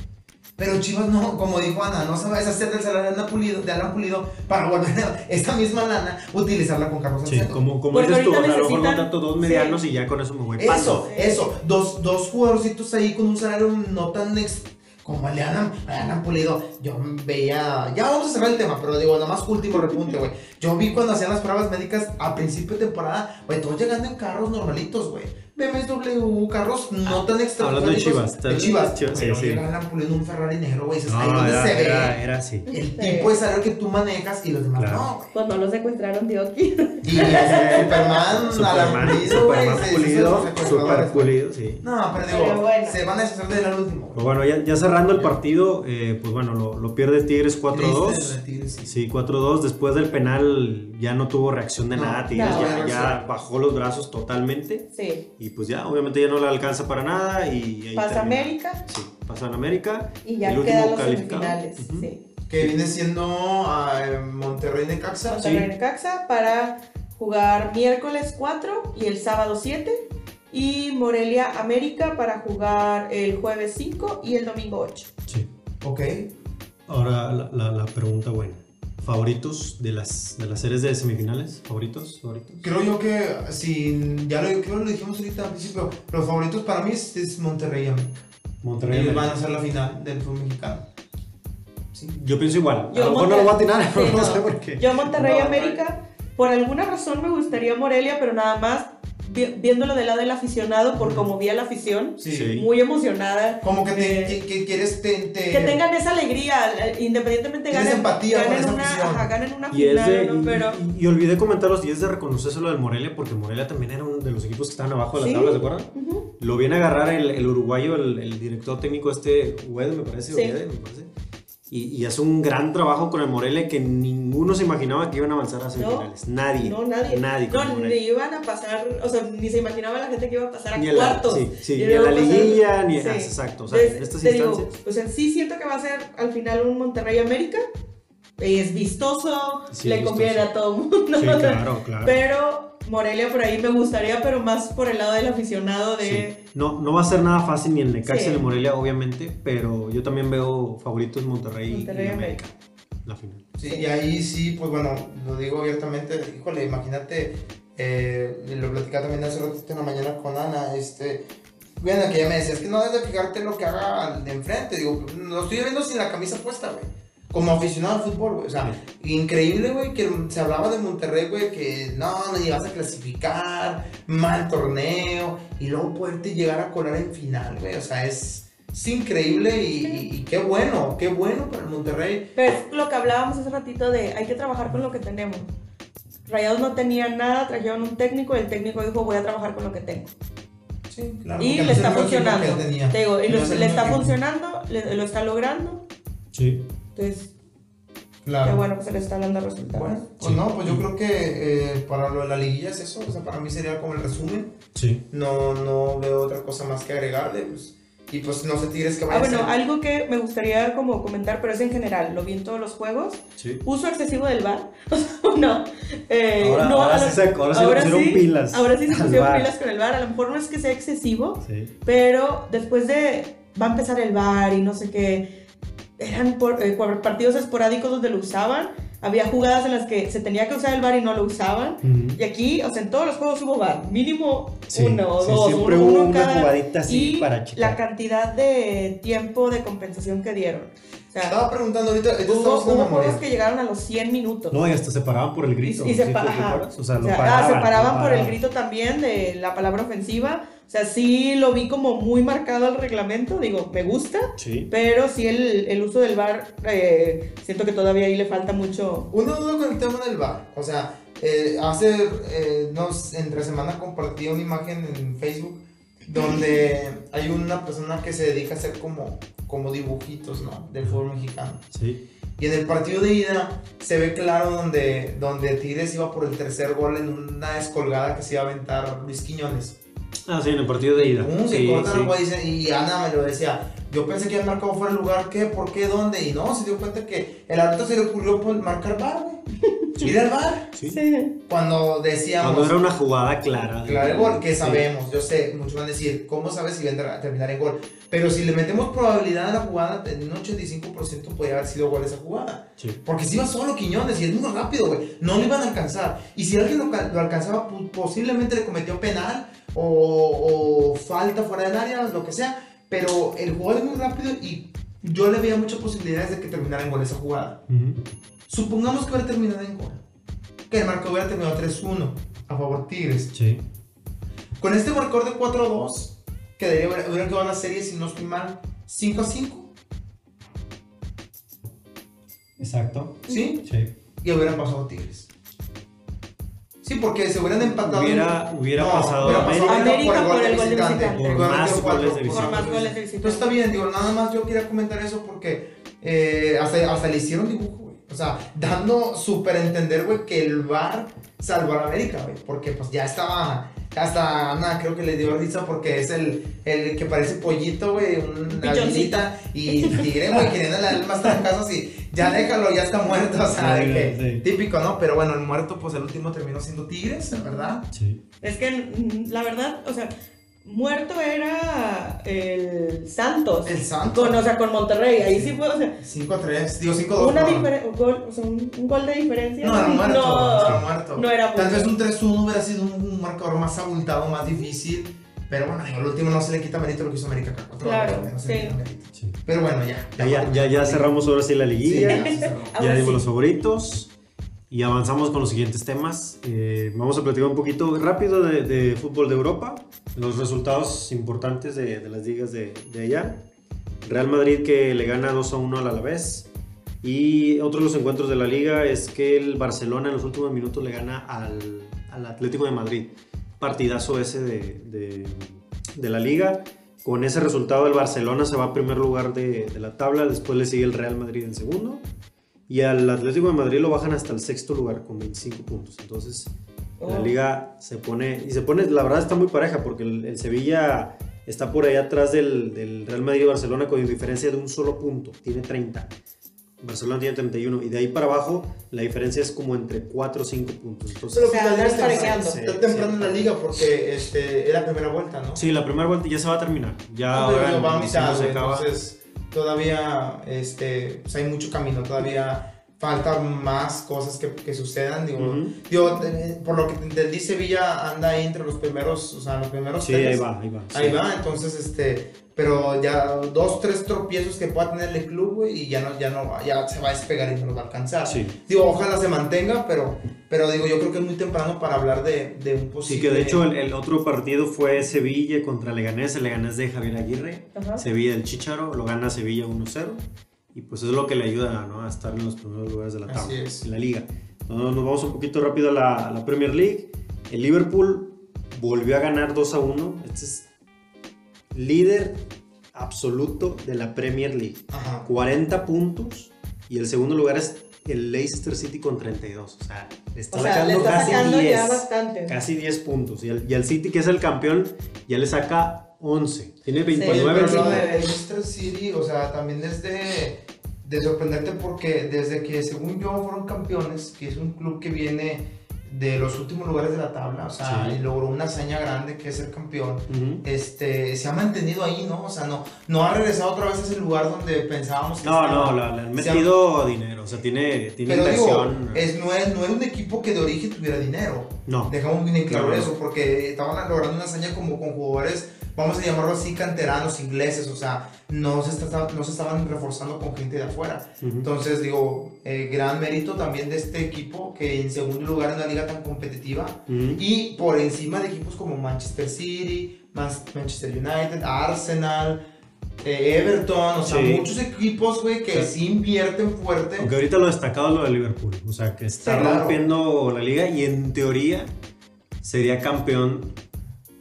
Pero Chivas no, como dijo Ana, no se va a deshacer del salario de Alan Pulido, de Alan Pulido para volver a esta misma lana utilizarla con Carlos Sí, Salcedo. como, como Porque dices tú, a lo mejor contrato dos sí. medianos y ya con eso me voy. Eso, Paso. eso. Dos, dos jugadorcitos ahí con un salario no tan ex- como el de Alan, Alan Pulido. Yo veía. Ya vamos a cerrar el tema, pero digo, nada más último repunte, güey. Yo vi cuando hacían las pruebas médicas a principio de temporada, güey, todos llegando en carros normalitos, güey. BMW, carros no tan extra. hablando de Chivas, De Chivas. Chivas, Pero sí, sí. Alan Pulido un Ferrari negro, güey. Ahí donde era, se ve era, era así. el tipo de salario que tú manejas y los demás Claro. no, güey. Pues no lo secuestraron de aquí. Y el Superman, *laughs* Superman, Pulido, güey. Superman se- pulido, super pulido, sí. No, pero digo, Pero bueno. se van a deshacer del al último. Pero bueno, ya, ya cerrando el partido, eh, pues bueno, lo, lo pierde Tigres 4-2. Triste, Tigres, sí. Sí, 4-2. Después del penal ya no tuvo reacción de No, nada. Tigres no, ya, no, ya sí. bajó los brazos totalmente. Sí. Y pues ya, obviamente ya no le alcanza para nada. Y ahí Pasa termina. América Sí, pasa en América. y ya el último quedan los calificado. semifinales. Sí. Que viene siendo ah, Monterrey Necaxa. Monterrey Necaxa para jugar miércoles 4 y el sábado 7. Y Morelia América para jugar el jueves 5 y el domingo 8. Sí. Ok. Ahora la, la- la pregunta buena. ¿Favoritos de las, de las series de semifinales? ¿Favoritos? ¿Favoritos? Creo yo que, si ya lo, creo que lo dijimos ahorita al principio, los favoritos para mí es, es Monterrey y América. Monterrey. Ellos van a ser la final del fútbol mexicano. Sí. Yo pienso igual. Yo a lo mejor no lo voy a atinar, Sí, pero *laughs* no, no. sé por qué. Yo Monterrey No, América, por alguna razón me gustaría Morelia, pero nada más vi- viéndolo del lado del aficionado, por como vi a la afición, Sí. Muy emocionada. Como que, te, Eh, que, que quieres te, te- Que tengan esa alegría, eh, independientemente ganen, empatía con ganen esa una, afición. ajá, ganen una Y, es final, de, ¿no? y, pero y- y olvidé comentarlos y es de reconocerlo del Morelia porque Morelia también era uno de los equipos que estaban abajo de las Sí. tablas, ¿de acuerdo? Lo viene a agarrar el, el uruguayo, el, el director técnico este, Ued, me parece, Sí. Me parece. Y, y hace un gran trabajo con el Morelia que ninguno se imaginaba que iban a avanzar a semifinales. nadie. no, nadie. Nadie No, ni iban a pasar, o sea, ni se imaginaba la gente que iba a pasar a Ni a la, cuartos. sí, sí, Y ni a la pasar- liguilla, ni Sí. ah, exacto. O sea, en estas digo, instancias. o sea, sí siento que va a ser al final un Monterrey América. Es vistoso, Sí, le conviene a todo el mundo. Sí, claro, claro. Pero Morelia por ahí me gustaría, pero más por el lado del aficionado de... Sí. No, no va a ser nada fácil ni el Necaxa Sí. ni el Morelia, obviamente, pero yo también veo favoritos Monterrey, Monterrey y América. La final. Sí, y ahí sí, pues bueno, lo digo abiertamente, híjole, imagínate, eh, lo platicaba también hace ratito en la mañana con Ana, este, bueno, que ella me decía, es que no debes de fijarte lo que haga al de enfrente, digo, lo estoy viendo sin la camisa puesta, güey, como aficionado al fútbol, güey, o sea, increíble, güey, que se hablaba de Monterrey, güey, que no, no ibas a clasificar, mal torneo, y luego poderte llegar a colar en final, güey, o sea, es... Es increíble y, y- y qué bueno, qué bueno para el Monterrey. Pero es lo que hablábamos hace ratito de hay que trabajar con lo que tenemos. Rayados no tenían nada, trajeron un técnico y el técnico dijo voy a trabajar con lo que tengo. Sí, claro. y le está funcionando. Te digo, y No lo- le está funcionando, le- lo está logrando. Sí. Entonces, Claro. qué bueno que se le está dando resultados. Bueno, pues Sí. no, pues yo creo que eh, para lo de la liguilla es eso, o sea, para mí sería como el resumen, Sí. no, no veo otra cosa más que agregarle, pues, y pues no sé Tigres que Ah, vaya bueno, a algo que me gustaría como comentar, pero es en general, lo vi en todos los juegos. Sí. Uso excesivo del bar. *laughs* no. eh, Ahora- no, ahora sí se- ahora sí le pusieron pilas Ahora sí se pusieron pilas con el bar. A lo mejor no es que sea excesivo, Sí. pero después de. Va a empezar el bar y no sé qué. Eran por- eh, partidos esporádicos donde lo usaban. Había jugadas en las que se tenía que usar el bar y no lo usaban. Ujú. Y aquí, o sea, en todos los juegos hubo bar. Mínimo Sí, uno o sí, dos. siempre uno, hubo uno una cada- jugadita así y para checar. la cantidad de tiempo de compensación que dieron. O sea, Estaba preguntando ahorita, hubo, hubo juegos que llegaron a los 100 minutos. No, y hasta se paraban por el grito. Y, y se, ¿sí pa- te ajá. acuerdas? O sea, O sea, ah, paraban. se paraban por el grito también de la palabra ofensiva. O sea, sí lo vi como muy marcado al reglamento. Digo, me gusta. Sí. Pero sí el, el uso del bar, eh, siento que todavía ahí le falta mucho. Una duda con el tema del bar, o sea, eh, hace, eh, no sé, entre semana compartí una imagen en Facebook donde *clears throat* hay una persona que se dedica a hacer como, como dibujitos, ¿no? Del fútbol mexicano. Sí. Y en el partido de ida se ve claro donde, donde Tigres iba por el tercer gol en una descolgada que se iba a aventar Luis Quiñones. Ah, sí, en el partido de ida. Se Sí, sí. el y Ana me lo decía. Yo pensé que había marcado fuera el lugar, ¿qué? ¿Por qué? ¿Dónde? Y no, se dio cuenta que el árbitro se le ocurrió pues, marcar bar, güey. *laughs* Sí, Ir al bar. Sí. Sí. Cuando decíamos. Cuando era una jugada clara. Claro, el gol, que Sí. sabemos, yo sé, muchos van a decir, ¿cómo sabes si va a terminar en gol? Pero si le metemos probabilidad a la jugada, en un 85% podría haber sido gol esa jugada. Sí. Porque si iba solo Quiñones y es muy rápido, güey, no lo iban a alcanzar. Y si alguien lo, lo alcanzaba, posiblemente le cometió penal o, o falta fuera del área, lo que sea. Pero el jugador es muy rápido y yo le veía muchas posibilidades de que terminara en gol esa jugada. Supongamos que hubiera terminado en gol. Que el marcador hubiera terminado 3-1 a favor Tigres. Sí. Con este marcador de 4-2, que hubiera quedado la serie, si no estoy mal, 5-5. Exacto. ¿Sí? Sí. Y hubieran pasado Tigres. Sí, porque se hubieran empatado. Hubiera, hubiera No, pasado hubiera pasado América por el gol de visitante. Por más cuatro. goles de Por más goles de Entonces visitante. está bien, digo, nada más yo quería comentar eso porque eh, hasta, hasta le hicieron dibujo, güey. O sea, dando súper entender, güey, que el VAR salvó a la América, güey. Porque pues ya estaba. Hasta Ana creo que le dio risa porque es el, el que parece pollito, güey, una aguilita y tigre, güey, queriendo la alma casa y ya déjalo, ya está muerto, o sea, de que, Sí, típico, ¿no? Pero bueno, el muerto, pues el último terminó siendo Tigres, ¿verdad? Sí. Es que mm, la verdad, o sea, muerto era el Santos. El Santos. Con, o sea, con Monterrey. Ahí sí fue, o sea, 5-3, digo 5-2. una no. diferencia, un, gol, o sea, un, un gol de diferencia. No, era muerto. No, era muerto. no era Tal muerto. vez un 3-1 hubiera sido un, un marcador más abultado, más difícil. Pero bueno, digo, el último no se le quita mérito lo que hizo América acá. Claro, no se le sí. quita mérito. sí. Pero bueno, ya. Ya, ya, ya, ya cerramos ahora sí la Sí, liguilla. ya cerró. Ya Ahora dimos sí. los favoritos y avanzamos con los siguientes temas. Eh, vamos a platicar un poquito rápido de, fútbol de Europa, los resultados importantes de, las ligas de, de allá. Real Madrid que le gana 2 a 1 al Alavés. Y otro de los encuentros de la liga es que el Barcelona en los últimos minutos le gana al, al Atlético de Madrid. Partidazo ese de, la liga. Con ese resultado el Barcelona se va a primer lugar de la tabla, después le sigue el Real Madrid en segundo. Y al Atlético de Madrid lo bajan hasta el sexto lugar con 25 puntos. Entonces la Oh. liga se pone, y se pone, la verdad está muy pareja porque el, el Sevilla está por ahí atrás del, del Real Madrid y Barcelona con diferencia de un solo punto, tiene 30. Barcelona tiene 31 y de ahí para abajo la diferencia es como entre 4 o 5 puntos. Entonces, Pero sea, pues, andan está- temprano en la liga porque este, es la primera vuelta, ¿no? sí, la primera vuelta ya se va a terminar. Ya No, ahora va a mitad, entonces todavía este, pues, hay mucho camino, todavía falta más cosas que, que sucedan. Digo, digo, eh, por lo que entendí, Sevilla anda ahí entre los primeros, o sea, los primeros Sí, tres. ahí va, ahí va. Ahí sí. va, entonces, este, pero ya dos, tres tropiezos que pueda tener el club, güey, y ya no, ya no, ya se va a despegar y no los va a alcanzar. Sí. Digo, ojalá se mantenga, pero, pero digo, yo creo que es muy temprano para hablar de, de un Sí, posible... que de hecho el, el otro partido fue Sevilla contra Leganés, el Leganés de Javier Aguirre, Ajá. Sevilla del Chicharo, lo gana Sevilla 1-0 y pues es lo que le ayuda ¿no? a estar en los primeros lugares de la tabla, en la liga. Entonces nos vamos un poquito rápido a la, a la Premier League. El Liverpool volvió a ganar 2-1, este es líder absoluto de la Premier League. Ajá. 40 puntos y el segundo lugar es el Leicester City con 32. O sea, le está O sea, le sacando está casi sacando 10. ya bastante. Casi 10 puntos. Y el, y el City, que es el campeón, ya le saca 11. Tiene Oye, 29 pero encima. lo de Leicester City, o sea, también es de, de sorprenderte porque desde que, según yo, fueron campeones, que es un club que viene de los últimos lugares de la tabla, o sea, Sí. y logró una hazaña grande que es ser campeón. Este, se ha mantenido ahí, ¿no? O sea, no, no ha regresado otra vez a ese lugar donde pensábamos que No, estaba. no, le, le han ha- metido dinero. O sea, tiene, tiene Pero digo, inversión. es, no, es, no era un equipo que de origen tuviera dinero. no. Dejamos bien en claro no. eso, porque estaban logrando una hazaña como con jugadores, vamos a llamarlo así, canteranos, ingleses, o sea, no se, está- no se estaban reforzando con gente de afuera. Entonces, digo, eh, gran mérito también de este equipo, que en segundo lugar en una liga tan competitiva, Ujú. y por encima de equipos como Manchester City, Man- Manchester United, Arsenal, eh, Everton, o sea, Sí. muchos equipos, güey, que Sí. sí invierten fuerte. Aunque ahorita lo destacado es lo de Liverpool. O sea, que está Sí, claro. rompiendo la liga y en teoría sería campeón.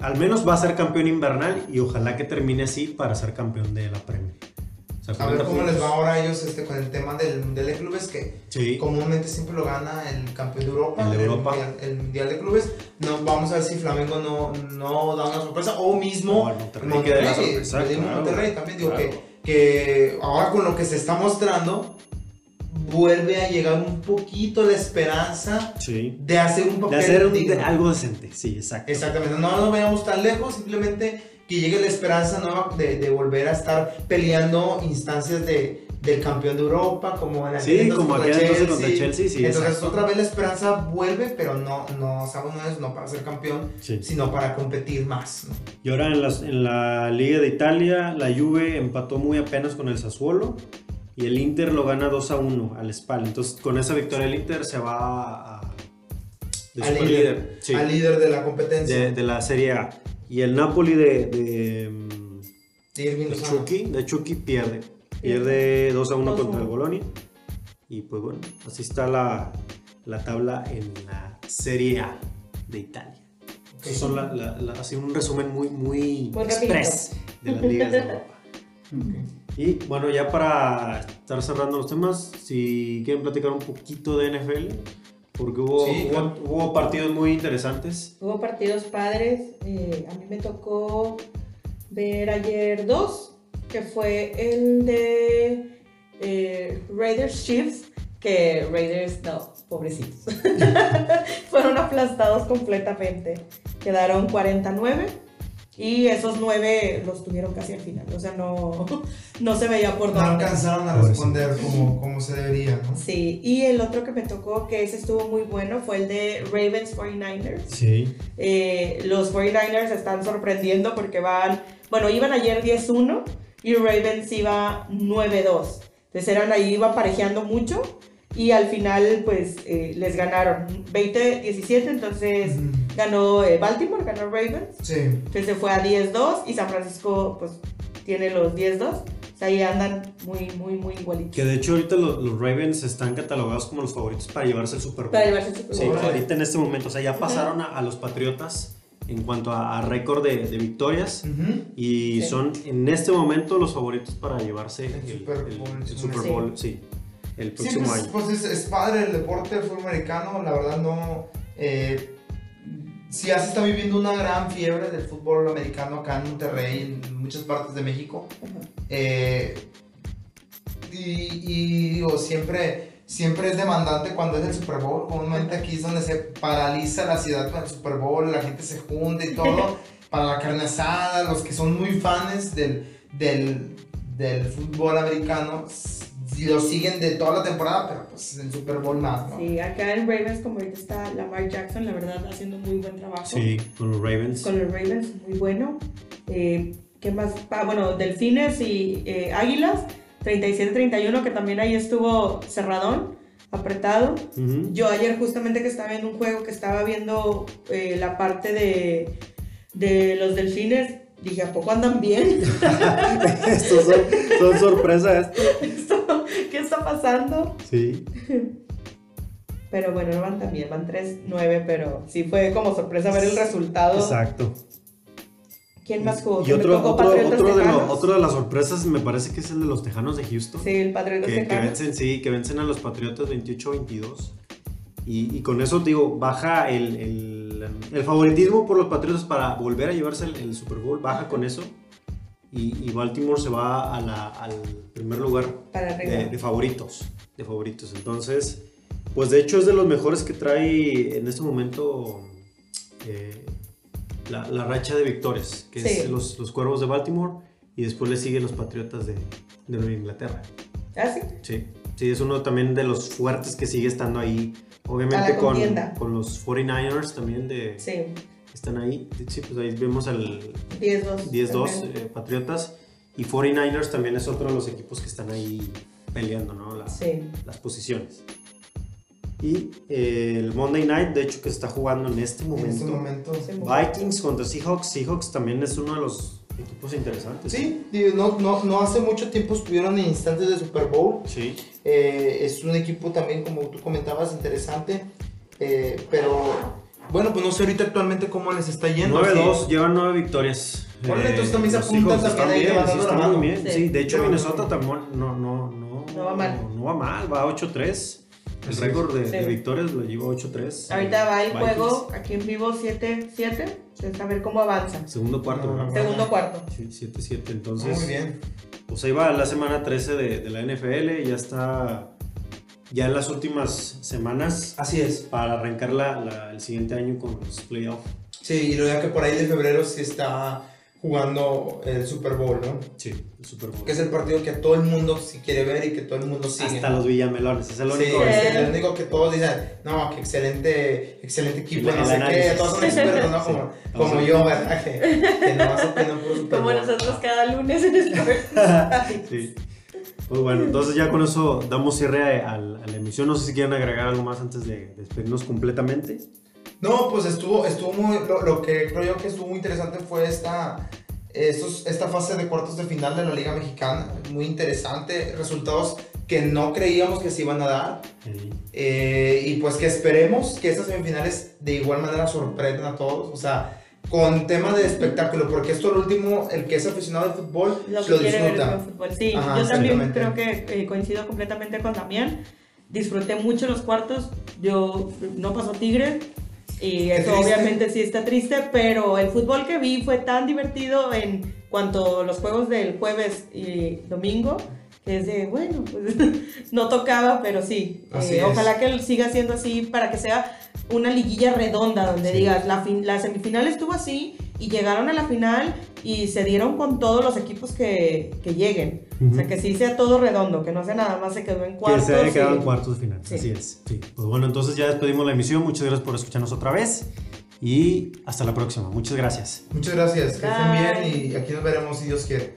Al menos va a ser campeón invernal y ojalá que termine así para ser campeón de la Premier. O sea, A ver 40 cómo les va ahora a ellos este, con el tema del Mundial de Clubes, que Sí. comúnmente siempre lo gana el campeón de Europa, El de Europa. mundial, el mundial de Clubes. No, vamos a ver si Flamengo no, no da una sorpresa, o mismo Monterrey que claro. Monterrey también, digo Claro. que, que ahora con lo que se está mostrando, vuelve a llegar un poquito la esperanza Sí. de hacer un De papel hacer un- de- algo decente, sí, exacto. Exactamente, no nos veamos tan lejos, simplemente que llegue la esperanza nueva de, de volver a estar peleando instancias de, del campeón de Europa, como en Sí, aquel entonces como aquel entonces contra Chelsea, sí, Entonces exacto. otra vez la esperanza vuelve, pero no, no, sabes, no es no para ser campeón, Sí. sino para competir más. ¿no? Y ahora en, las- en la Liga de Italia, la Juve empató muy apenas con el Sassuolo y el Inter lo gana 2 a 1 al Spal. Entonces, con esa victoria, el Inter se va a. de Al superlíder, líder, sí, al líder de la competencia. de, de la Serie A. Y el Napoli de, de, de de. Chucky, de Chucky pierde. Pierde 2 a 1 2 a contra el 1. Bolonia. Y pues bueno, así está la, la tabla en la Serie A de Italia. Ok. Esos son la- la- la- así un resumen muy, muy express de las ligas de Europa. Ok. Y bueno, ya para estar cerrando los temas, si quieren platicar un poquito de NFL, porque hubo, Sí, hubo, claro. hubo partidos muy interesantes. Hubo partidos padres. eh, a mí me tocó ver ayer dos, que fue el de eh, Raiders Chiefs, que Raiders, no, pobrecitos. *laughs* Fueron aplastados completamente. Quedaron 49 y esos 9 los tuvieron casi al final. O sea, no, *laughs* no se veía por No dónde. alcanzaron a responder como, como se debería, ¿no? Sí, y el otro que me tocó, que ese estuvo muy bueno, fue el de Ravens 49ers. Sí. Eh, los 49ers están sorprendiendo porque van, bueno, iban ayer 10-1 y Ravens iba 9-2. Entonces eran ahí, iban parejeando mucho y al final pues eh, les ganaron 20-17, entonces ganó eh, Baltimore, ganó Ravens. Sí. Entonces se fue a 10-2 y San Francisco pues tiene los 10-2. O sea, ahí andan muy, muy, muy igualitos. Que de hecho ahorita los, los Ravens están catalogados como los favoritos para llevarse el Super Bowl. Para llevarse el Super Sí, Bowl. Órale. ahorita en este momento, o sea, ya pasaron a, a los Patriotas en cuanto a, a récord de, de victorias. Ujú. Y Sí. son en este momento los favoritos para llevarse El el, Super el- Bowl, el sí. Super Bowl, sí, el Sí, próximo pues, año. pues es, es padre el deporte del fútbol americano, la verdad no... Eh, sí, ya se está viviendo una gran fiebre del fútbol americano acá en Monterrey, en muchas partes de México. Eh, y, y digo, siempre, siempre es demandante cuando es el Super Bowl. Comúnmente aquí es donde se paraliza la ciudad con el Super Bowl, la gente se junta y *laughs* todo para la carne asada. Los que son muy fans del, del, del fútbol americano lo siguen de toda la temporada, pero pues el Super Bowl más, ¿no? Sí, acá en Ravens, como ahorita está Lamar Jackson, la verdad, haciendo muy buen trabajo. Sí, con los Ravens. Con los Ravens, muy bueno. Eh, ¿Qué más? Ah, bueno, Delfines y eh, Águilas, 37-31, que también ahí estuvo cerradón, apretado. Ujú. Yo ayer justamente que estaba en un juego que estaba viendo eh, la parte de, de los Delfines, dije, ¿a poco andan bien? Estos *laughs* son, son sorpresas. *laughs* Esto, ¿Qué está pasando? Sí. *laughs* Pero bueno, no van tan bien, van 3-9, pero sí fue como sorpresa ver el resultado. Exacto. ¿Quién más jugó? Y otro, otro, otro, de lo- otro de las sorpresas me parece que es el de los Tejanos de Houston. Sí, el Patriotas que, que Tejanos. vencen, sí, que vencen a los Patriotas 28-22. Y, y con eso, digo, baja el, el, el favoritismo por los Patriotas para volver a llevarse el, el Super Bowl, baja con eso. Y, y Baltimore se va a la- al primer lugar Para de, de favoritos. De favoritos. Entonces, pues de hecho es de los mejores que trae en este momento eh, la, la racha de victorias, que Sí. es los, los Cuervos de Baltimore. Y después le siguen los Patriotas de, de Nueva Inglaterra. ¿Ah, sí? Sí, sí, es uno también de los fuertes que sigue estando ahí. Obviamente con, con los 49ers también de, Sí, están ahí. Sí, pues ahí vemos al 10-2. 10-2 también. eh, Patriotas. Y 49ers también es otro de los equipos que están ahí peleando, ¿no? La- Sí. Las posiciones. Y eh, el Monday Night, de hecho, que se está jugando en este En momento. este momento. Vikings contra Seahawks. Seahawks también es uno de los equipos interesantes. Sí, digo, no, no, no hace mucho tiempo estuvieron en instantes de Super Bowl. Sí. Eh, es un equipo también, como tú comentabas, interesante. Eh, pero bueno, pues no sé ahorita actualmente cómo les está yendo. 9-2, Sí. llevan 9 victorias. Eh, Órale, entonces también se apuntan también ahí bien, sí, la mano. bien. Sí. Sí, de hecho Minnesota también no, no, no, No va mal. No, va mal, va 8-3. El récord de, Sí. de victorias lo lleva 8-3. Ahorita va el Vikings. juego aquí en vivo 7-7. Entonces, a ver cómo avanza. Segundo cuarto, No, ¿verdad? no. Segundo cuarto. Sí, 7-7. Entonces, Muy bien. pues ahí va la semana 13 de, de la NFL. Ya está ya en las últimas semanas Así es. para arrancar la, la- el siguiente año con los playoffs. Sí, y lo ya que por ahí de febrero se está jugando el Super Bowl, ¿no? Sí, el Super Bowl. Que es el partido que todo el mundo sí quiere ver y que todo el mundo sigue. Hasta los Villamelones, es el Sí, único. es el único que todos dicen, no, que excelente, excelente equipo, no sé qué, todos son expertos, ¿no? Sí. Como, como a- yo, ¿verdad? Que, *laughs* que no vas opinan puro Super Como Bowl. nosotros cada lunes en el *laughs* Sí. Pues bueno, entonces ya con eso damos cierre a, a la emisión. No sé si quieren agregar algo más antes de despedirnos completamente. No, pues estuvo, estuvo muy, lo, lo que creo yo que estuvo muy interesante fue esta, estos, esta fase de cuartos de final de la Liga Mexicana, muy interesante, resultados que no creíamos que se iban a dar, Sí. eh, y pues que esperemos que estas semifinales de igual manera sorprendan a todos, o sea, con tema de espectáculo, porque esto el último, el que es aficionado al fútbol, lo lo, disfruta. fútbol. Sí, Ajá, yo también creo que eh, coincido completamente con Damián. Disfruté mucho los cuartos. Yo no pasó Tigre. Y eso triste. obviamente sí está triste, pero el fútbol que vi fue tan divertido en cuanto a los juegos del jueves y domingo, que es de, bueno, pues *laughs* no tocaba, pero sí. Eh, ojalá que siga siendo así para que sea una liguilla redonda, donde Sí. digas, la, fin- la semifinal estuvo así y llegaron a la final y se dieron con todos los equipos que, que lleguen. O sea, que sí sea todo redondo, que no sea nada más se quedó en Que cuartos. se haya quedado y- en cuartos de final. Sí. Así es. Sí. Pues bueno, entonces ya despedimos la emisión. Muchas gracias por escucharnos otra vez. Y hasta la próxima. Muchas gracias. Muchas gracias, que estén bien y aquí nos veremos si Dios quiere.